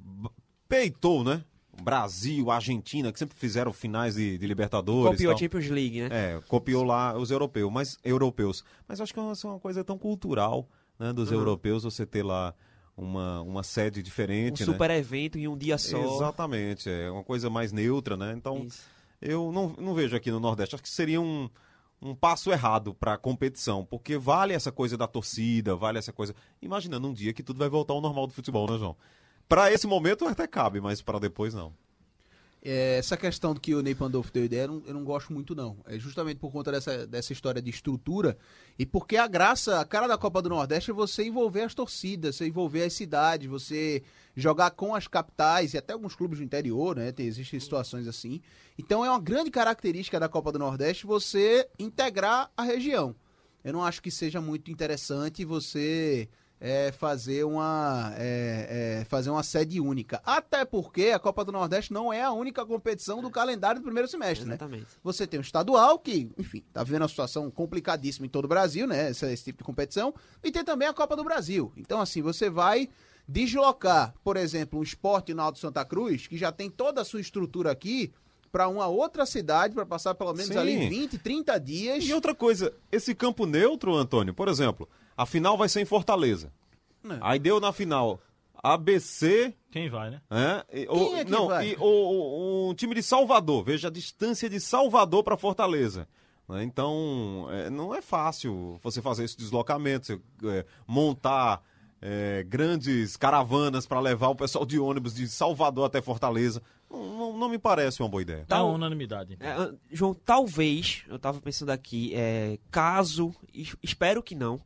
Peitou, né? Brasil, Argentina, que sempre fizeram finais de, de Libertadores. Copiou a tal. Champions League, né? É, copiou lá os europeus, mas europeus. Mas acho que é uma, uma coisa tão cultural, né, dos Uhum. europeus você ter lá uma, uma sede Um diferente, né? super evento em um dia só. Exatamente, é uma coisa mais neutra, né? Então, Isso. eu não, não vejo aqui no Nordeste, acho que seria um, um passo errado para a competição, porque vale essa coisa da torcida, vale essa coisa. Imaginando um dia que tudo vai voltar ao normal do futebol, né, João? Para esse momento até cabe, mas para depois não. É, essa questão do que o Ney Pandolfo deu ideia, eu não, eu não gosto muito não. É justamente por conta dessa, dessa história de estrutura e porque a graça, a cara da Copa do Nordeste é você envolver as torcidas, você envolver as cidades, você jogar com as capitais e até alguns clubes do interior, né? Tem, existem situações assim. Então é uma grande característica da Copa do Nordeste você integrar a região. Eu não acho que seja muito interessante você é, fazer, uma, é, é, fazer uma sede única. Até porque a Copa do Nordeste não é a única competição do calendário do primeiro semestre, né? Exatamente. Você tem o estadual, que, enfim, tá vendo a situação complicadíssima em todo o Brasil, né? Esse, esse tipo de competição. E tem também a Copa do Brasil. Então, assim, você vai deslocar, por exemplo, um esporte na Alto Santa Cruz, que já tem toda a sua estrutura aqui, para uma outra cidade, para passar pelo menos Sim. ali 20, 30 dias. E outra coisa, esse campo neutro, Antônio, por exemplo, a final vai ser em Fortaleza. É. Aí deu na final ABC. Quem vai, né? É, e- o- é que não, vai? e o, o- um time de Salvador. Veja a distância de Salvador para Fortaleza. né? Então, é, não é fácil você fazer esse deslocamento, você, é, montar é, grandes caravanas para levar o pessoal de ônibus de Salvador até Fortaleza. Não, não- não me parece uma boa ideia. Tá uma unanimidade. então. É, João, talvez, eu tava pensando aqui, é, caso, es- espero que não,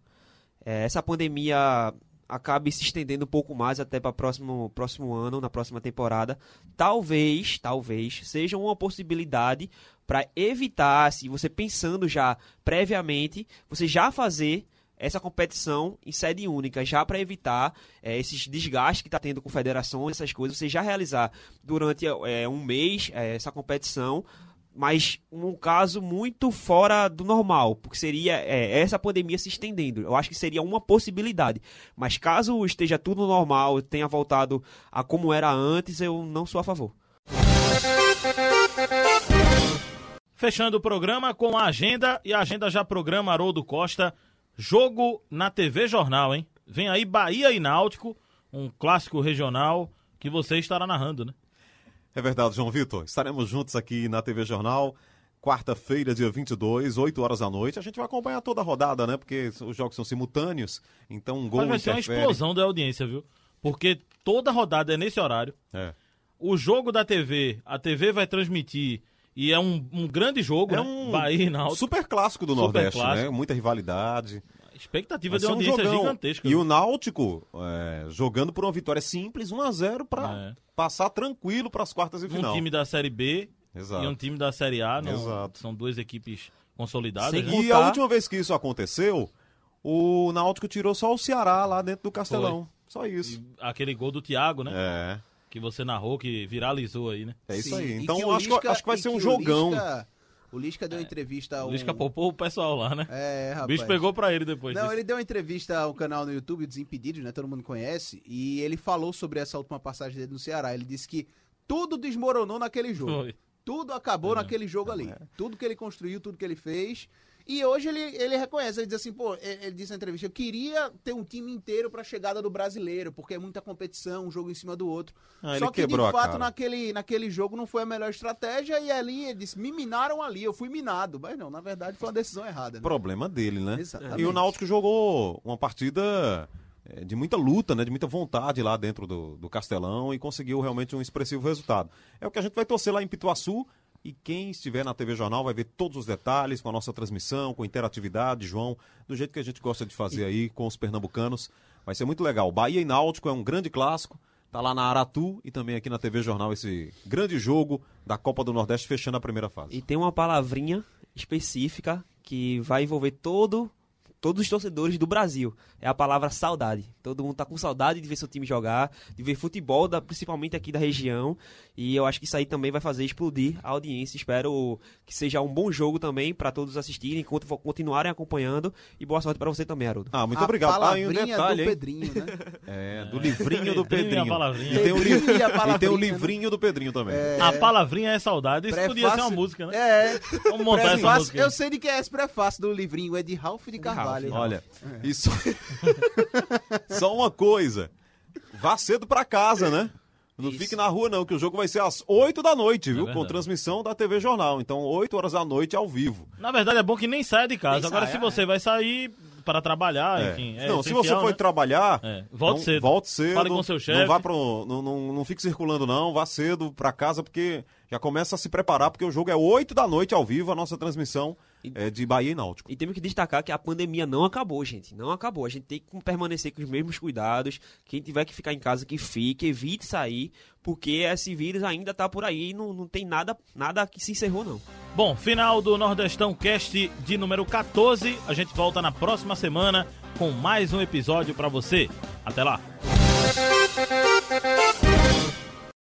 é, essa pandemia acabe se estendendo um pouco mais até para próximo próximo ano, na próxima temporada, talvez, talvez seja uma possibilidade para evitar, se você pensando já previamente, você já fazer essa competição em sede única, já para evitar é, esses desgastes que está tendo com federações, essas coisas, você já realizar durante é, um mês é, essa competição, mas um caso muito fora do normal, porque seria é, essa pandemia se estendendo. Eu acho que seria uma possibilidade. Mas caso esteja tudo normal, tenha voltado a como era antes, eu não sou a favor. Fechando o programa com a agenda, e a agenda já programa Haroldo Costa, jogo na TV Jornal, hein? Vem aí Bahia e Náutico, um clássico regional que você estará narrando, né? É verdade, João Vitor. Estaremos juntos aqui na TV Jornal. Quarta-feira, dia 22, 8 horas da noite. A gente vai acompanhar toda a rodada, né? Porque os jogos são simultâneos. Então, um gol Mas vai ser uma interfere. explosão da audiência, viu? Porque toda rodada é nesse horário. É. O jogo da TV, a TV vai transmitir e é um, um grande jogo, É né? um Bahia e Náutico. super clássico do Super Nordeste, clássico. né? Muita rivalidade. Expectativa Vai de ser um audiência jogão. gigantesca. E o Náutico é, jogando por uma vitória simples, 1x0, para É. passar tranquilo para as quartas de um final. time da Série B Exato. e um time da Série A. não- Exato. São duas equipes consolidadas. Sem né? E contar- a última vez que isso aconteceu, o Náutico tirou só o Ceará lá dentro do Castelão. Só isso. E aquele gol do Thiago, né? É. Que você narrou, que viralizou aí, né? É isso Sim, aí. e Então acho, que, Lisca- acho que vai e ser um jogão. Lisca- o Lisca deu entrevista a O. Lisca poupou o pessoal lá, né? É, o rapaz. bicho pegou pra ele depois Não, disso. ele deu uma entrevista a um canal no YouTube, Desimpedidos, né? Todo mundo conhece. E ele falou sobre essa última passagem dele no Ceará. Ele disse que tudo desmoronou naquele jogo. Foi. Tudo acabou naquele jogo ali. Tudo que ele construiu, tudo que ele fez. E hoje ele, ele reconhece, ele diz assim, pô, ele, disse na entrevista, eu queria ter um time inteiro pra chegada do brasileiro, porque é muita competição, um jogo em cima do outro. Ah, Só que, de a fato, naquele, naquele jogo não foi a melhor estratégia, e ali ele disse, me minaram ali, eu fui minado. Mas não, na verdade foi uma decisão errada. Né? Problema dele, né? Exatamente. E o Náutico jogou uma partida é, de muita luta, né? De muita vontade lá dentro do, do Castelão e conseguiu realmente um expressivo resultado. É o que a gente vai torcer lá em Pituaçu. E quem estiver na TV Jornal vai ver todos os detalhes com a nossa transmissão, com interatividade, João, do jeito que a gente gosta de fazer aí com os pernambucanos. Vai ser muito legal. Bahia e Náutico é um grande clássico. Tá lá na Aratu e também aqui na TV Jornal esse grande jogo da Copa do Nordeste fechando a primeira fase. E tem uma palavrinha específica que vai envolver todo todos os torcedores do Brasil. É a palavra saudade. Todo mundo tá com saudade de ver seu time jogar, de ver futebol, da- principalmente aqui da região. E eu acho que isso aí também vai fazer explodir a audiência. Espero que seja um bom jogo também para todos assistirem, continuarem acompanhando. E boa sorte para você também, Haroldo. Ah, muito A obrigado. Ah, e um palavrinha detalhe, do? Pedrinho, né? É, do livrinho do Pedrinho e. E tem, o li- e a tem o né? livrinho do Pedrinho também. A palavrinha é saudade. Isso podia ser uma Prefácio- música, né? É. Vamos montar essa Prefácio- música. Eu sei de quem é esse prefácio do livrinho, é de Ralph de Carvalho. Olha, isso. Só uma coisa. Vá cedo pra casa, né? Não Isso. fique na rua, não, que o jogo vai ser às 8 da noite, viu? Com verdade. transmissão da TV Jornal. Então, 8 horas da noite ao vivo. Na verdade, é bom que nem saia de casa. Nem Agora, saia, se você vai sair para trabalhar, É. enfim. é não, se você for né? trabalhar, É, volte então, cedo. Volte cedo. Fale com seu chefe. Não, vá pro, não, não, não fique circulando, não. Vá cedo pra casa, porque já começa a se preparar, porque o jogo é 8 da noite ao vivo, a nossa transmissão é de Bahia e Náutico. E temos que destacar que a pandemia não acabou, gente. Não acabou. A gente tem que permanecer com os mesmos cuidados. Quem tiver que ficar em casa, que fique, evite sair, porque esse vírus ainda tá por aí e não, não tem nada, nada que se encerrou, não. Bom, final do Nordestão Cast de número 14. A gente volta na próxima semana com mais um episódio para você. Até lá.